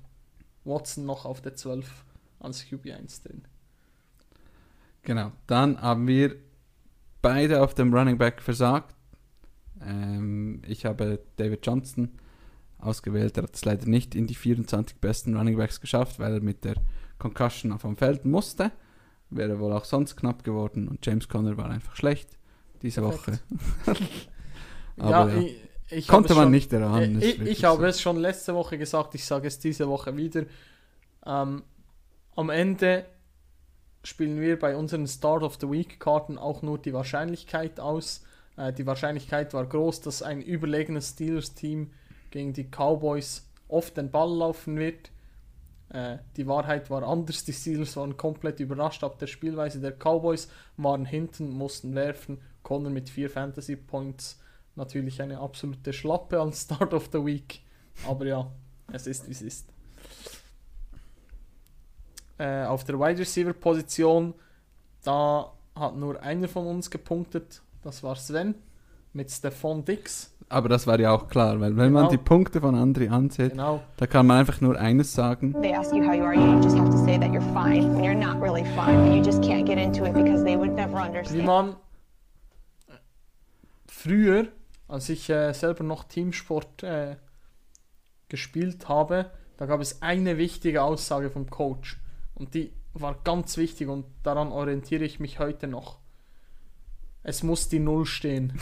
Watson noch auf der 12 als QB1 drin. Genau. Dann haben wir beide auf dem Running Back versagt. Ähm, ich habe David Johnson ausgewählt. Er hat es leider nicht in die 24 besten Running Backs geschafft, weil er mit der Concussion vom Feld musste. Wäre wohl auch sonst knapp geworden und James Conner war einfach schlecht diese Woche. ja, ja. Ich, ich konnte man schon, nicht erahnen. Ich, ich habe so. es schon letzte Woche gesagt, ich sage es diese Woche wieder. Ähm, am Ende spielen wir bei unseren Start of the Week Karten auch nur die Wahrscheinlichkeit aus. Äh, die Wahrscheinlichkeit war groß, dass ein überlegenes Steelers-Team gegen die Cowboys oft den Ball laufen wird. Äh, die Wahrheit war anders. Die Steelers waren komplett überrascht ab der Spielweise der Cowboys, waren hinten, mussten werfen. Connor mit vier Fantasy Points. Natürlich eine absolute Schlappe als Start of the Week. Aber ja, es ist wie es ist. Äh, auf der Wide Receiver Position, da hat nur einer von uns gepunktet. Das war Sven mit Stefan Dix. Aber das war ja auch klar, weil wenn genau. man die Punkte von Andri ansieht, genau. da kann man einfach nur eines sagen. They ask you how you are, you just have to say that you're fine when you're not really fine, you just can't get into it because they would never understand. Wie man früher, als ich äh, selber noch Teamsport äh, gespielt habe, da gab es eine wichtige Aussage vom Coach. Und die war ganz wichtig und daran orientiere ich mich heute noch. Es muss die Null stehen.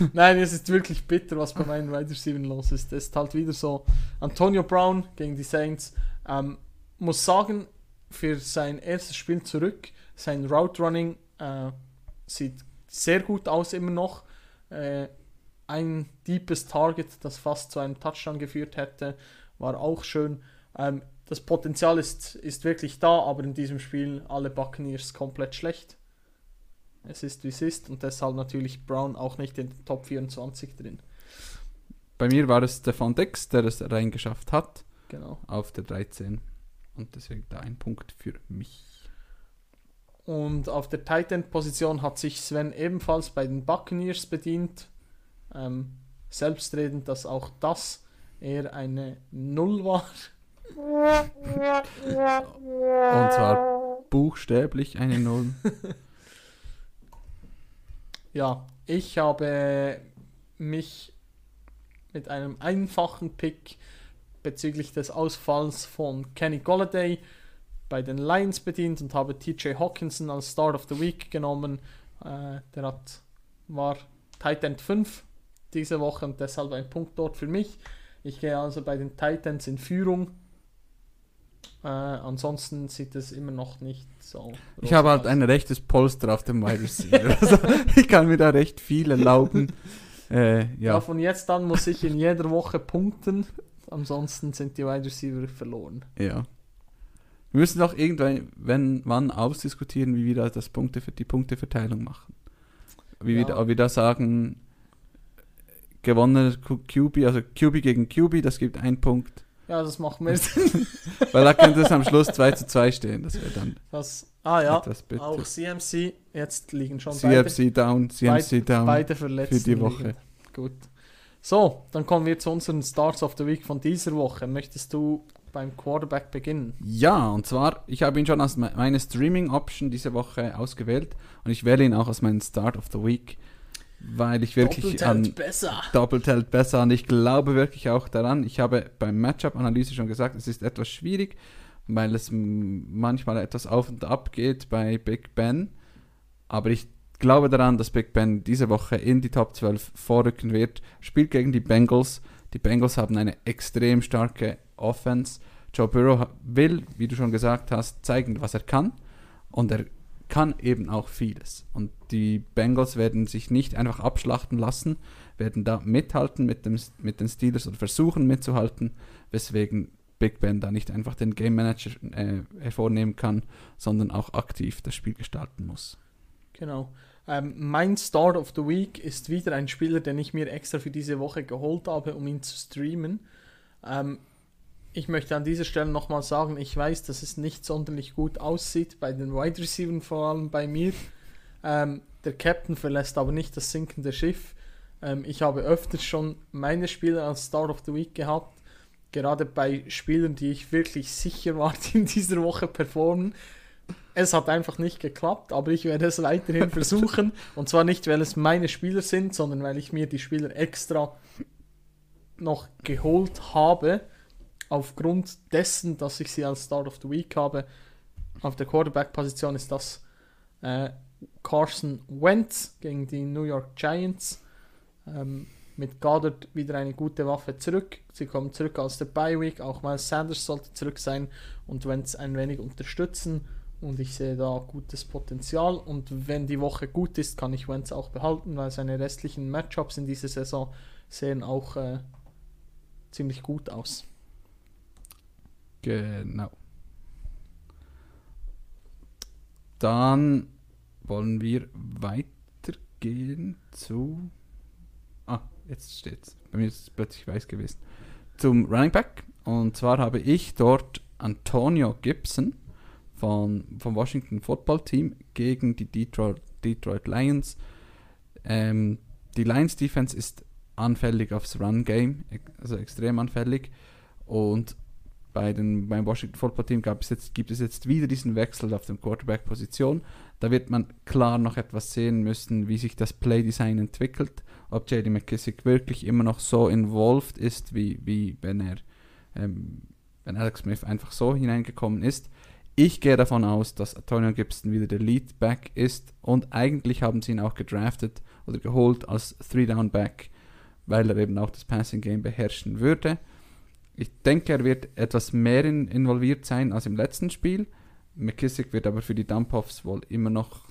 Nein, es ist wirklich bitter, was bei meinen Wide Receiver los ist. Es ist halt wieder so. Antonio Brown gegen die Saints. Ähm, muss sagen, für sein erstes Spiel zurück, sein Route Running äh, sieht sehr gut aus immer noch. Äh, ein deepes Target, das fast zu einem Touchdown geführt hätte, war auch schön. Ähm, das Potenzial ist, ist wirklich da, aber in diesem Spiel alle Buccaneers komplett schlecht. Es ist wie es ist und deshalb natürlich Brown auch nicht in den Top 24 drin. Bei mir war es Stefan Dex, der es reingeschafft hat. Genau. Auf der 13. Und deswegen da ein Punkt für mich. Und auf der Tight End Position hat sich Sven ebenfalls bei den Buccaneers bedient. Ähm, selbstredend, dass auch das eher eine Null war. Und zwar buchstäblich eine Null. ja, ich habe mich mit einem einfachen Pick bezüglich des Ausfalls von Kenny Golladay bei den Lions bedient und habe TJ Hawkinson als Start of the Week genommen. Äh, der hat, war Tight End 5 diese Woche und deshalb ein Punkt dort für mich. Ich gehe also bei den Titans in Führung äh, ansonsten sieht es immer noch nicht so. Ich habe halt ein rechtes Polster auf dem Wide Receiver. also ich kann mir da recht viel erlauben. Äh, ja. ja. von jetzt an muss ich in jeder Woche punkten. Ansonsten sind die Wide Receiver verloren. Ja. Wir müssen doch irgendwann wenn, wann ausdiskutieren, wie wir da das Punkte für die Punkteverteilung machen. Wie Ja. wir, ob wir da sagen, gewonnener Q- QB, also QB gegen QB, das gibt einen Punkt. Ja, das macht mehr Weil da könnte es am Schluss 2 zu 2 stehen. Das wäre dann Das, ah ja, auch CMC, jetzt liegen schon CFC down, CMC beide, down. beide verletzt. für die Woche. Gut. So, dann kommen wir zu unseren Starts of the Week von dieser Woche. Möchtest du beim Quarterback beginnen? Ja, und zwar, ich habe ihn schon als me- meine Streaming-Option diese Woche ausgewählt und ich wähle ihn auch als meinen Start of the Week, weil ich wirklich Doppelt an hält besser. doppelt hält besser und ich glaube wirklich auch daran. Ich habe beim Matchup-Analyse schon gesagt, es ist etwas schwierig, weil es manchmal etwas auf und ab geht bei Big Ben, aber ich glaube daran, dass Big Ben diese Woche in die Top 12 vorrücken wird, spielt gegen die Bengals. Die Bengals haben eine extrem starke Offense. Joe Burrow will, wie du schon gesagt hast, zeigen, was er kann. Und er kann eben auch vieles. Und die Bengals werden sich nicht einfach abschlachten lassen, werden da mithalten mit, dem, mit den Steelers oder versuchen mitzuhalten, weswegen Big Ben da nicht einfach den Game Manager äh, hervornehmen kann, sondern auch aktiv das Spiel gestalten muss. Genau. Ähm, mein Start of the Week ist wieder ein Spieler, den ich mir extra für diese Woche geholt habe, um ihn zu streamen. Ähm, ich möchte an dieser Stelle nochmal sagen, ich weiß, dass es nicht sonderlich gut aussieht, bei den Wide Receivers vor allem bei mir. Ähm, der Captain verlässt aber nicht das sinkende Schiff. Ähm, ich habe öfters schon meine Spieler als Start of the Week gehabt, gerade bei Spielern, die ich wirklich sicher war, die in dieser Woche performen. Es hat einfach nicht geklappt, aber ich werde es weiterhin versuchen. Und zwar nicht, weil es meine Spieler sind, sondern weil ich mir die Spieler extra noch geholt habe, aufgrund dessen, dass ich sie als Start of the Week habe. Auf der Quarterback-Position ist das äh, Carson Wentz gegen die New York Giants. Ähm, mit Goddard wieder eine gute Waffe zurück. Sie kommen zurück aus der Bye Week. Auch Miles Sanders sollte zurück sein und Wentz ein wenig unterstützen. Und ich sehe da gutes Potenzial. Und wenn die Woche gut ist, kann ich Wentz auch behalten, weil seine restlichen Matchups in dieser Saison sehen auch äh, ziemlich gut aus. Genau. Dann wollen wir weitergehen zu. Ah, jetzt steht's. Bei mir ist es plötzlich weiß gewesen. Zum Running Back. Und zwar habe ich dort Antonio Gibson von, vom Washington Football Team gegen die Detroit, Detroit Lions. Ähm, die Lions Defense ist anfällig aufs Run Game, also extrem anfällig. Und bei den, beim Washington Football Team gab es jetzt, gibt es jetzt wieder diesen Wechsel auf der Quarterback-Position. Da wird man klar noch etwas sehen müssen, wie sich das Playdesign entwickelt. Ob JD McKissick wirklich immer noch so involved ist, wie, wie wenn er, ähm, wenn Alex Smith einfach so hineingekommen ist. Ich gehe davon aus, dass Antonio Gibson wieder der Leadback ist und eigentlich haben sie ihn auch gedraftet oder geholt als Three-Down-Back, weil er eben auch das Passing-Game beherrschen würde. Ich denke, er wird etwas mehr in, involviert sein als im letzten Spiel. McKissick wird aber für die Dump-Offs wohl immer noch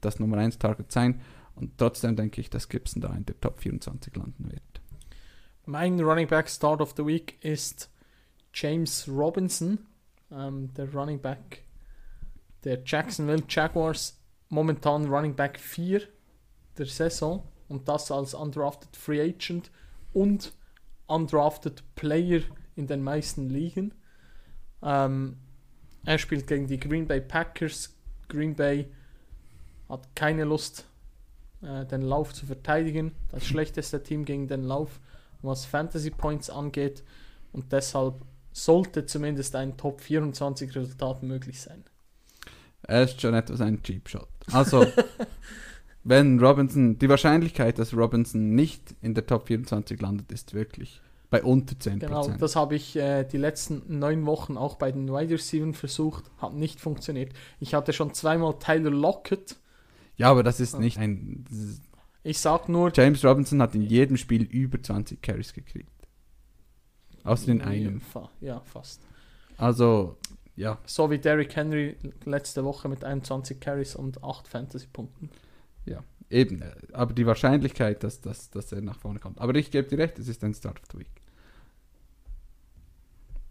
das Nummer 1 Target sein. Und trotzdem denke ich, dass Gibson da in der Top 24 landen wird. Mein Running Back Start of the Week ist James Robinson, ähm, der Running Back der Jacksonville Jaguars, momentan Running Back 4 der Saison und das als undrafted Free Agent und undrafted Player in den meisten Ligen. Ähm, er spielt gegen die Green Bay Packers. Green Bay hat keine Lust, äh, den Lauf zu verteidigen. Das schlechteste Team gegen den Lauf, was Fantasy Points angeht. Und deshalb sollte zumindest ein Top 24 Resultat möglich sein. Er ist schon etwas ein Cheap Shot. Also, wenn Robinson, die Wahrscheinlichkeit, dass Robinson nicht in der Top 24 landet, ist wirklich bei unter 10%. Genau, das habe ich äh, die letzten neun Wochen auch bei den Wide Receivers versucht, hat nicht funktioniert. Ich hatte schon zweimal Tyler Lockett. ja, aber das ist nicht ein. Ich sag nur, James Robinson hat in jedem Spiel über 20 Carries gekriegt. Außer in einem. Ja, fast. Also, ja. So wie Derrick Henry letzte Woche mit 21 Carries und 8 Fantasy-Punkten. Ja, eben. Aber die Wahrscheinlichkeit, dass, dass, dass er nach vorne kommt. Aber ich gebe dir recht, es ist ein Start of the Week.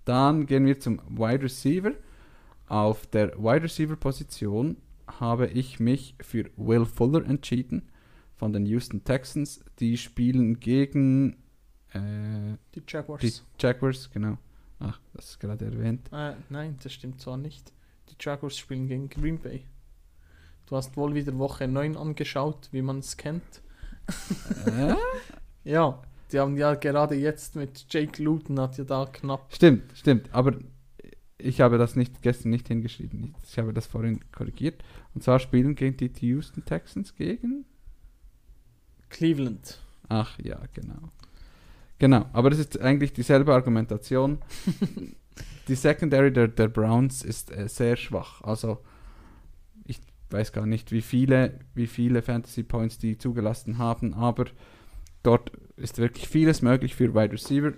Dann gehen wir zum Wide Receiver. Auf der Wide Receiver Position habe ich mich für Will Fuller entschieden von den Houston Texans. Die spielen gegen äh, Die Jaguars. die Jaguars, genau. Ach, das ist gerade erwähnt. Äh, nein, das stimmt zwar nicht. Die Jaguars spielen gegen Green Bay. Du hast wohl wieder Woche 9 angeschaut, wie man es kennt. Äh? Ja, die haben ja gerade jetzt mit Jake Luton hat ja da knapp. Stimmt, stimmt. Aber ich habe das nicht gestern nicht hingeschrieben. Ich habe das vorhin korrigiert. Und zwar spielen gegen die Houston Texans gegen. Cleveland. Ach ja, genau. Genau, aber das ist eigentlich dieselbe Argumentation. die Secondary der, der Browns ist äh, sehr schwach. Also weiß gar nicht, wie viele, wie viele Fantasy Points die zugelassen haben, aber dort ist wirklich vieles möglich für Wide Receiver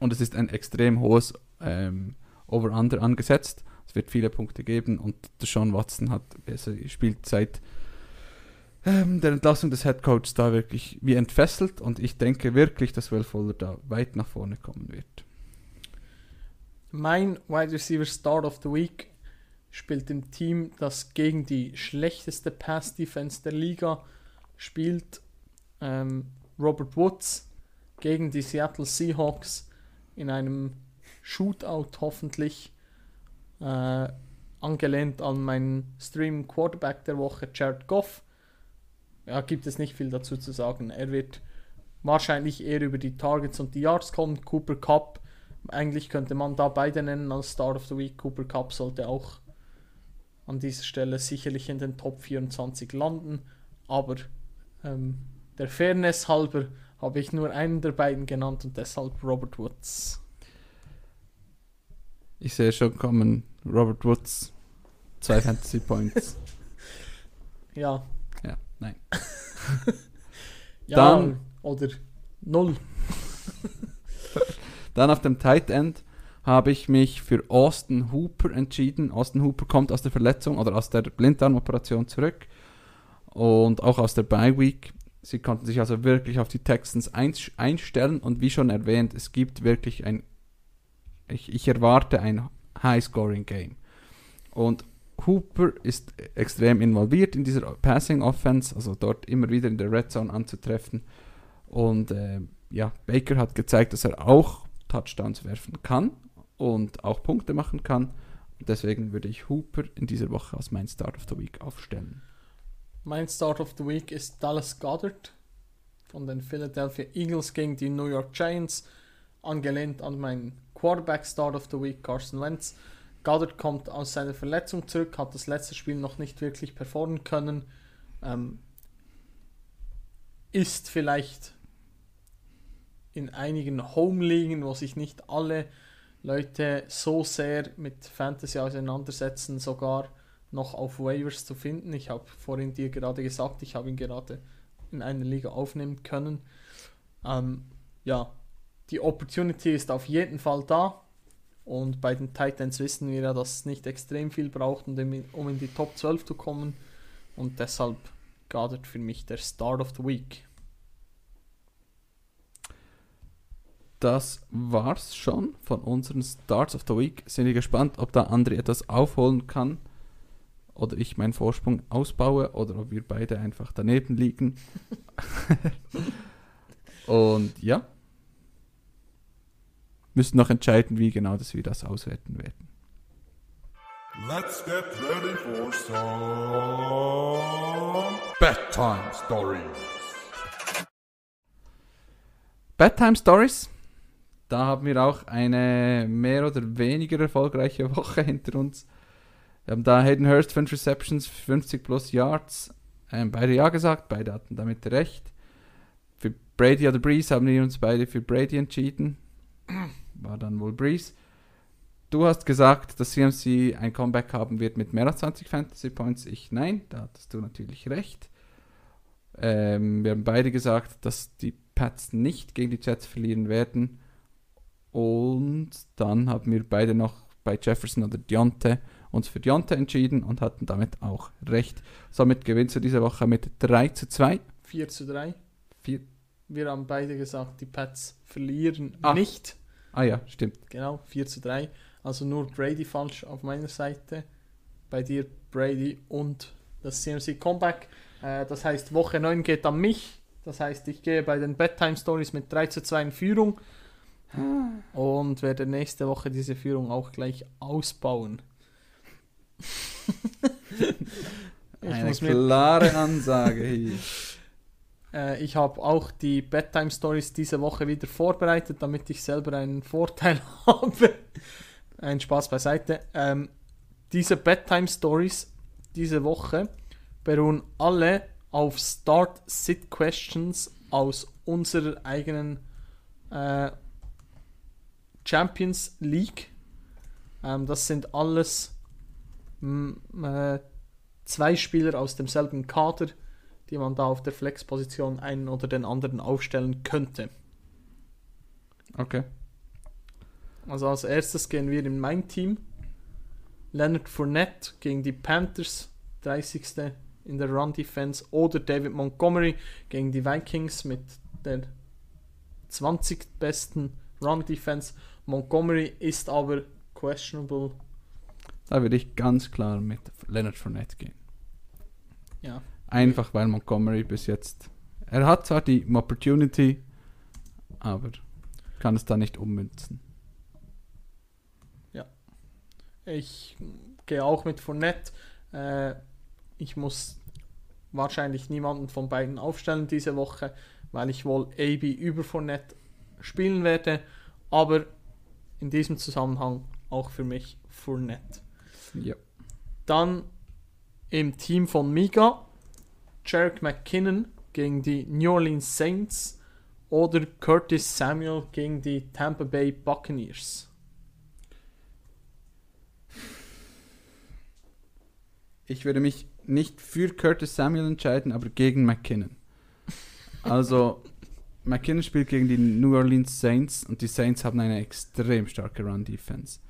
und es ist ein extrem hohes ähm, Over-Under angesetzt. Es wird viele Punkte geben und Sean Watson hat, also spielt seit ähm, der Entlassung des Head Coaches da wirklich wie entfesselt und ich denke wirklich, dass Will Fuller da weit nach vorne kommen wird. Mein Wide Receiver Start of the Week spielt im Team, das gegen die schlechteste Pass Defense der Liga spielt. Ähm, Robert Woods gegen die Seattle Seahawks in einem Shootout hoffentlich. Äh, angelehnt an meinen Stream Quarterback der Woche, Jared Goff. Ja, gibt es nicht viel dazu zu sagen. Er wird wahrscheinlich eher über die Targets und die Yards kommen. Cooper Cup, eigentlich könnte man da beide nennen als Start of the Week. Cooper Cup sollte auch an dieser Stelle sicherlich in den Top 24 landen. Aber ähm, der Fairness halber habe ich nur einen der beiden genannt und deshalb Robert Woods. Ich sehe schon kommen, Robert Woods, zwei Fantasy Points. Ja. Ja, nein. ja Dann- oder null. Dann auf dem Tight End habe ich mich für Austin Hooper entschieden. Austin Hooper kommt aus der Verletzung oder aus der Blinddarmoperation zurück und auch aus der Bye Week. Sie konnten sich also wirklich auf die Texans einstellen und wie schon erwähnt, es gibt wirklich ein, ich, ich erwarte ein High-Scoring-Game. Und Hooper ist extrem involviert in dieser Passing Offense, also dort immer wieder in der Red Zone anzutreffen. Und äh, ja, Baker hat gezeigt, dass er auch Touchdowns werfen kann und auch Punkte machen kann. Deswegen würde ich Hooper in dieser Woche als mein Start of the Week aufstellen. Mein Start of the Week ist Dallas Goddard von den Philadelphia Eagles gegen die New York Giants, angelehnt an meinen Quarterback Start of the Week, Carson Wentz. Goddard kommt aus seiner Verletzung zurück, hat das letzte Spiel noch nicht wirklich performen können, ähm, ist vielleicht in einigen Home-Ligen, wo sich nicht alle Leute so sehr mit Fantasy auseinandersetzen, sogar noch auf Waivers zu finden. Ich habe vorhin dir gerade gesagt, ich habe ihn gerade in einer Liga aufnehmen können. Ähm, ja, die Opportunity ist auf jeden Fall da. Und bei den Titans wissen wir ja, dass es nicht extrem viel braucht, um in die Top 12 zu kommen. Und deshalb Goddard für mich der Start of the Week. Das war's schon von unseren Starts of the Week. Sind wir gespannt, ob da André etwas aufholen kann oder ich meinen Vorsprung ausbaue oder ob wir beide einfach daneben liegen. Und ja, müssen noch entscheiden, wie genau dass wir das auswerten werden. Let's get ready for some Bedtime Stories. Bedtime Stories. Da haben wir auch eine mehr oder weniger erfolgreiche Woche hinter uns. Wir haben da Hayden Hurst 5 Receptions, 50 plus Yards. Ähm, beide ja gesagt, beide hatten damit recht. Für Brady oder Breeze haben wir uns beide für Brady entschieden. War dann wohl Breeze. Du hast gesagt, dass CMC ein Comeback haben wird mit mehr als 20 Fantasy Points. Ich nein, da hattest du natürlich recht. Ähm, wir haben beide gesagt, dass die Pats nicht gegen die Jets verlieren werden. Und dann haben wir beide noch bei Jefferson oder Deontay uns für Deontay entschieden und hatten damit auch recht. Somit gewinnst du diese Woche mit 3 zu 2. 4 zu 3. Vier- Wir haben beide gesagt, die Pats verlieren Ah. nicht. Ah ja, stimmt. Genau, 4 zu 3. Also nur Brady falsch auf meiner Seite. Bei dir Brady und das CMC Comeback. Äh, das heißt, Woche 9 geht an mich. Das heißt, ich gehe bei den Bedtime Stories mit 3 zu 2 in Führung und werde nächste Woche diese Führung auch gleich ausbauen. Ich Eine klare Ansage hier. Äh, ich habe auch die Bedtime Stories diese Woche wieder vorbereitet, damit ich selber einen Vorteil habe. Ein Spaß beiseite. Ähm, diese Bedtime Stories diese Woche beruhen alle auf Start-Sit-Questions aus unserer eigenen äh, Champions League. Ähm, das sind alles m, äh, zwei Spieler aus demselben Kader, die man da auf der Flex-Position einen oder den anderen aufstellen könnte. Okay. Also als erstes gehen wir in mein Team. Leonard Fournette gegen die Panthers, 30. in der Run-Defense. Oder David Montgomery gegen die Vikings mit der 20. besten Run-Defense. Montgomery ist aber questionable. Da würde ich ganz klar mit Leonard Fournette gehen. Ja. Einfach weil Montgomery bis jetzt. Er hat zwar die Opportunity, aber kann es da nicht ummünzen. Ich gehe auch mit Fournette. Äh, ich muss wahrscheinlich niemanden von beiden aufstellen diese Woche, weil ich wohl AB über Fournette spielen werde. Aber in diesem Zusammenhang auch für mich Fournette. Ja. Dann im Team von Miga Jarek McKinnon gegen die New Orleans Saints oder Curtis Samuel gegen die Tampa Bay Buccaneers. Ich würde mich nicht für Curtis Samuel entscheiden, aber gegen McKinnon. Also, McKinnon spielt gegen die New Orleans Saints und die Saints haben eine extrem starke Run-Defense.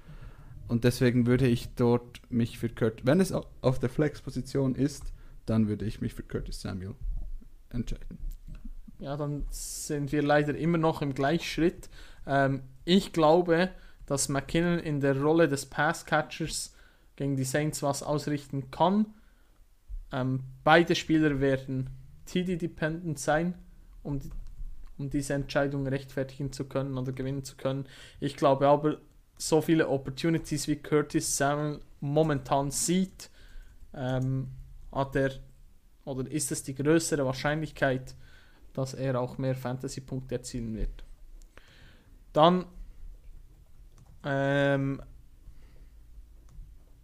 Und deswegen würde ich dort mich für Curtis, wenn es au- auf der Flex-Position ist, dann würde ich mich für Curtis Samuel entscheiden. Ja, dann sind wir leider immer noch im Gleichschritt. Ähm, ich glaube, dass McKinnon in der Rolle des Passcatchers gegen die Saints was ausrichten kann. Ähm, beide Spieler werden TD-dependent sein, um, die, um diese Entscheidung rechtfertigen zu können oder gewinnen zu können. Ich glaube aber, so viele Opportunities wie Curtis Samuel momentan sieht, ähm, hat er oder ist es die größere Wahrscheinlichkeit, dass er auch mehr Fantasy-Punkte erzielen wird. Dann ähm,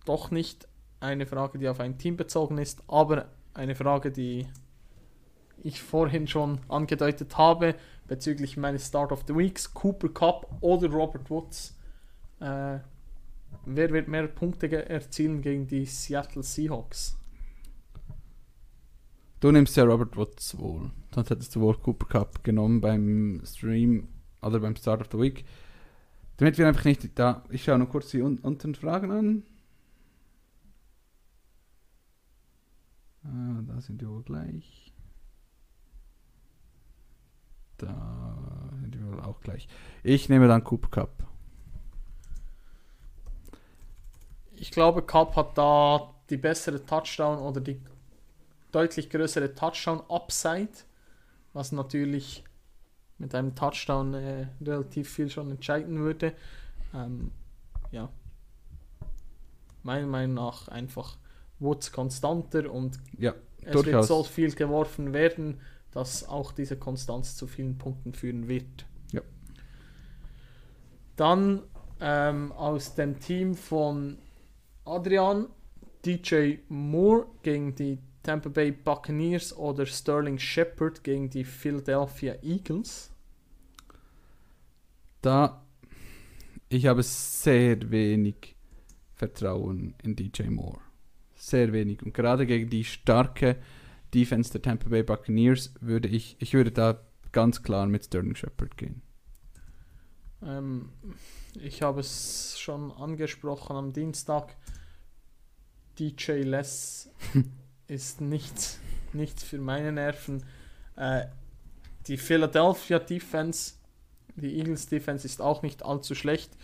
doch nicht eine Frage, die auf ein Team bezogen ist, aber eine Frage, die ich vorhin schon angedeutet habe bezüglich meines Start of the Weeks, Cooper Cup oder Robert Woods. Äh, wer wird mehr Punkte erzielen gegen die Seattle Seahawks? Du nimmst ja Robert Woods wohl. Sonst hättest du wohl Cooper Cup genommen beim Stream oder beim Start of the Week. Damit wir einfach nicht da. Ich schaue noch kurz die un unteren Fragen an. Ah, da sind wir wohl gleich. Da sind wir wohl auch gleich. Ich nehme dann Cooper Cup. Ich glaube, Cup hat da die bessere Touchdown oder die deutlich größere Touchdown-Upside, was natürlich mit einem Touchdown äh, relativ viel schon entscheiden würde. Ähm, ja. Meiner Meinung nach einfach Woods konstanter und Ja, es wird so viel geworfen werden, dass auch diese Konstanz zu vielen Punkten führen wird. Ja. Dann ähm, aus dem Team von Adrian, DJ Moore gegen die Tampa Bay Buccaneers oder Sterling Shepard gegen die Philadelphia Eagles. Da ich habe sehr wenig Vertrauen in DJ Moore. Sehr wenig. Und gerade gegen die starke Defense der Tampa Bay Buccaneers würde ich, ich würde da ganz klar mit Sterling Shepard gehen. Ähm, ich habe es schon angesprochen am Dienstag. DJ Less ist nichts, nichts für meine Nerven. Äh, die Philadelphia Defense, die Eagles Defense ist auch nicht allzu schlecht.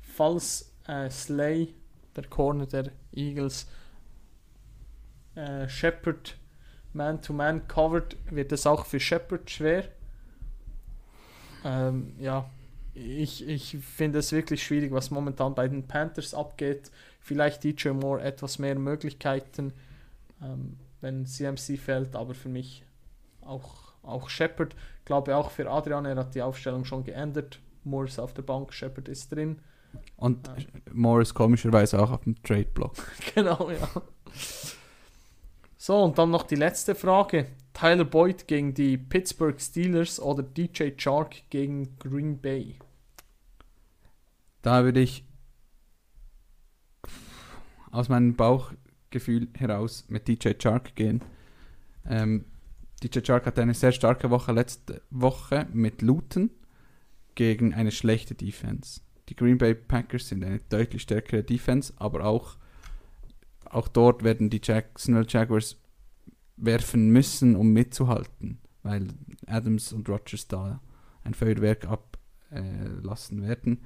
Falls äh, Slay, der Corner der Eagles, äh, Shepard Man-to-Man covered, wird es auch für Shepard schwer. Ähm, ja, ich, ich finde es wirklich schwierig, was momentan bei den Panthers abgeht. Vielleicht DJ Moore etwas mehr Möglichkeiten, ähm, wenn CMC fällt, aber für mich auch, auch Shepard. Glaube auch für Adrian, er hat die Aufstellung schon geändert. Moore ist auf der Bank, Shepard ist drin. Und Ja. Morris komischerweise auch auf dem Trade-Block. Genau, ja. So, und dann noch die letzte Frage. Tyler Boyd gegen die Pittsburgh Steelers oder DJ Chark gegen Green Bay? Da würde ich aus meinem Bauchgefühl heraus mit DJ Chark gehen. Ähm, DJ Chark hatte eine sehr starke Woche letzte Woche mit Luton gegen eine schlechte Defense. Die Green Bay Packers sind eine deutlich stärkere Defense, aber auch, auch dort werden die Jacksonville Jaguars werfen müssen, um mitzuhalten, weil Adams und Rogers da ein Feuerwerk ablassen werden.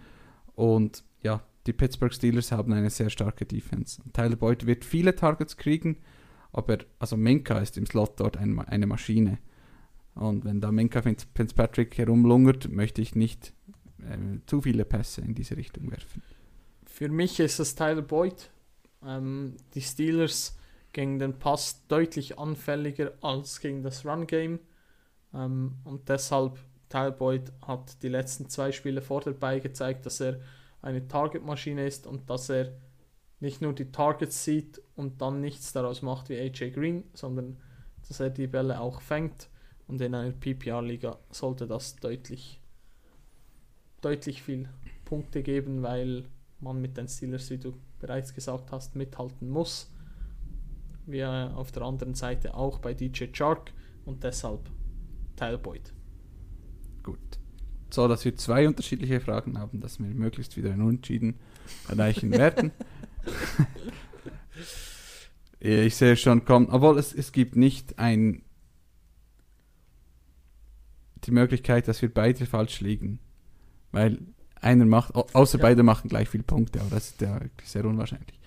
Und ja, die Pittsburgh Steelers haben eine sehr starke Defense. Tyler Boyd wird viele Targets kriegen, aber also Minka ist im Slot dort ein, eine Maschine. Und wenn da Minka Fitz- Fitzpatrick herumlungert, möchte ich nicht äh, zu viele Pässe in diese Richtung werfen. Für mich ist es Tyler Boyd. Ähm, die Steelers gegen den Pass deutlich anfälliger als gegen das Run-Game. Ähm, und deshalb, Tyler Boyd hat die letzten zwei Spiele vor der Bye gezeigt, dass er eine Target-Maschine ist und dass er nicht nur die Targets sieht und dann nichts daraus macht wie AJ Green, sondern dass er die Bälle auch fängt. Und in einer PPR-Liga sollte das deutlich, deutlich viel Punkte geben, weil man mit den Steelers, wie du bereits gesagt hast, mithalten muss. Wir auf der anderen Seite auch bei DJ Chark und deshalb Boyd. Gut. So, dass wir zwei unterschiedliche Fragen haben, dass wir möglichst wieder ein Unentschieden erreichen werden. ich sehe schon kommen, obwohl es, es gibt nicht ein die Möglichkeit, dass wir beide falsch liegen. Weil einer macht, au- außer Ja. beide machen gleich viele Punkte, aber das ist ja wirklich sehr unwahrscheinlich.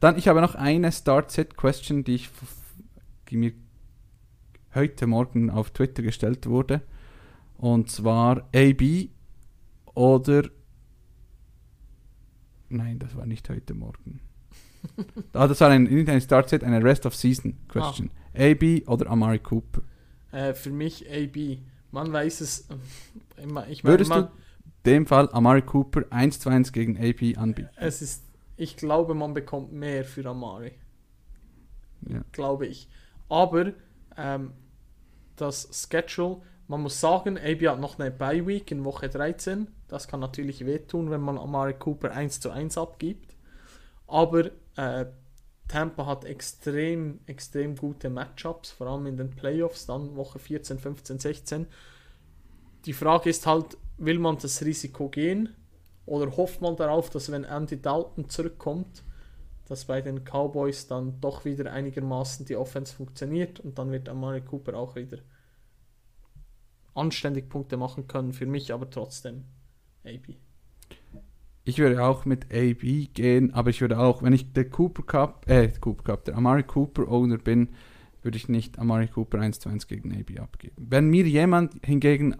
Dann, ich habe noch eine Start-Set-Question, die ich die mir heute Morgen auf Twitter gestellt wurde. Und zwar AB oder. Nein, das war nicht heute Morgen. ah, das war ein, nicht ein Start-Set, eine Rest-of-Season-Question. AB oder Amari Cooper. Äh, für mich AB. Man weiß es. äh, immer- Ich Würdest man, du dem Fall Amari Cooper 1 zu 1 gegen AB anbieten? es ist, ich glaube, man bekommt mehr für Amari. Ja. glaube ich. Aber ähm, das Schedule, man muss sagen, AB hat noch eine Bye Week in Woche 13. Das kann natürlich wehtun, wenn man Amari Cooper 1 zu 1 abgibt. Aber äh, Tampa hat extrem, extrem gute Matchups, vor allem in den Playoffs, dann Woche 14, 15, 16. Die Frage ist halt, will man das Risiko gehen oder hofft man darauf, dass wenn Andy Dalton zurückkommt, dass bei den Cowboys dann doch wieder einigermaßen die Offense funktioniert und dann wird Amari Cooper auch wieder anständig Punkte machen können. Für mich aber trotzdem AB. Ich würde auch mit AB gehen, aber ich würde auch, wenn ich der Cooper Cup, äh, Cooper Cup, der Amari Cooper Owner bin, würde ich nicht Amari Cooper 1 zu 1 gegen AB abgeben. Wenn mir jemand hingegen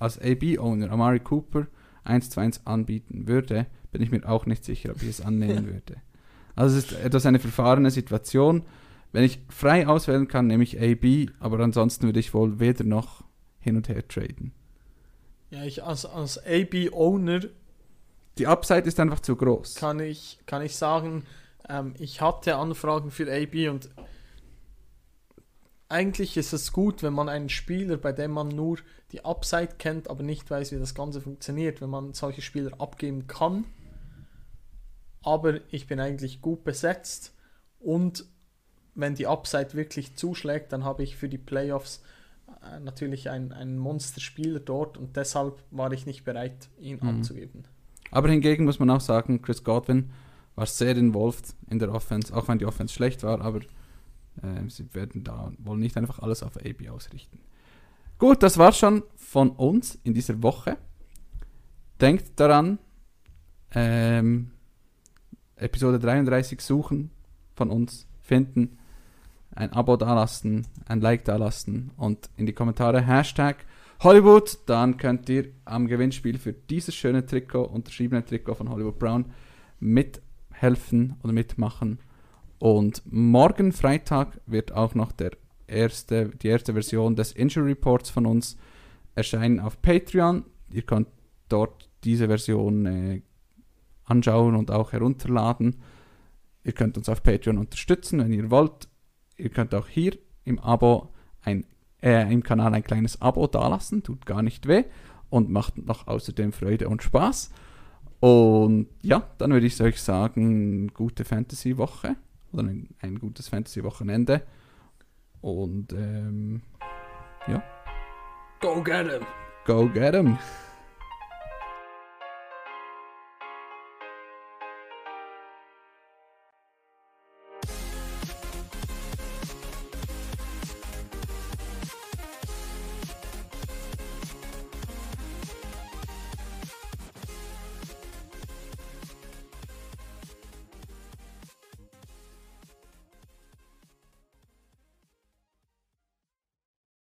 als AB Owner Amari Cooper 1 zu 1 anbieten würde, bin ich mir auch nicht sicher, ob ich es annehmen würde. Also es ist etwas eine verfahrene Situation. Wenn ich frei auswählen kann, nehme ich AB, aber ansonsten würde ich wohl weder noch hin und her traden. Ja, ich als, als AB-Owner Die Upside ist einfach zu groß. kann ich, kann ich sagen, ähm, ich hatte Anfragen für AB und eigentlich ist es gut, wenn man einen Spieler, bei dem man nur die Upside kennt, aber nicht weiß, wie das Ganze funktioniert, wenn man solche Spieler abgeben kann. Aber ich bin eigentlich gut besetzt und wenn die Upside wirklich zuschlägt, dann habe ich für die Playoffs äh, natürlich einen, einen Monsterspieler dort und deshalb war ich nicht bereit, ihn Mhm. abzugeben. Aber hingegen muss man auch sagen, Chris Godwin war sehr involved in der Offense, auch wenn die Offense schlecht war, aber äh, sie werden da wohl nicht einfach alles auf AB ausrichten. Gut, das war's schon von uns in dieser Woche. Denkt daran, ähm, Episode 33 suchen von uns, finden, ein Abo dalassen, ein Like dalassen und in die Kommentare Hashtag Hollywood, dann könnt ihr am Gewinnspiel für dieses schöne Trikot, unterschriebene Trikot von Hollywood Brown, mithelfen oder mitmachen. Und morgen Freitag wird auch noch der erste, die erste Version des Injury Reports von uns erscheinen auf Patreon. Ihr könnt dort diese Version äh, anschauen und auch herunterladen. Ihr könnt uns auf Patreon unterstützen, wenn ihr wollt. Ihr könnt auch hier im Abo ein äh, im Kanal ein kleines Abo dalassen, tut gar nicht weh und macht noch außerdem Freude und Spaß. Und ja, dann würde ich euch sagen, gute Fantasy-Woche oder ein, ein gutes Fantasy-Wochenende. Und ähm, ja, Go get him! go get 'em!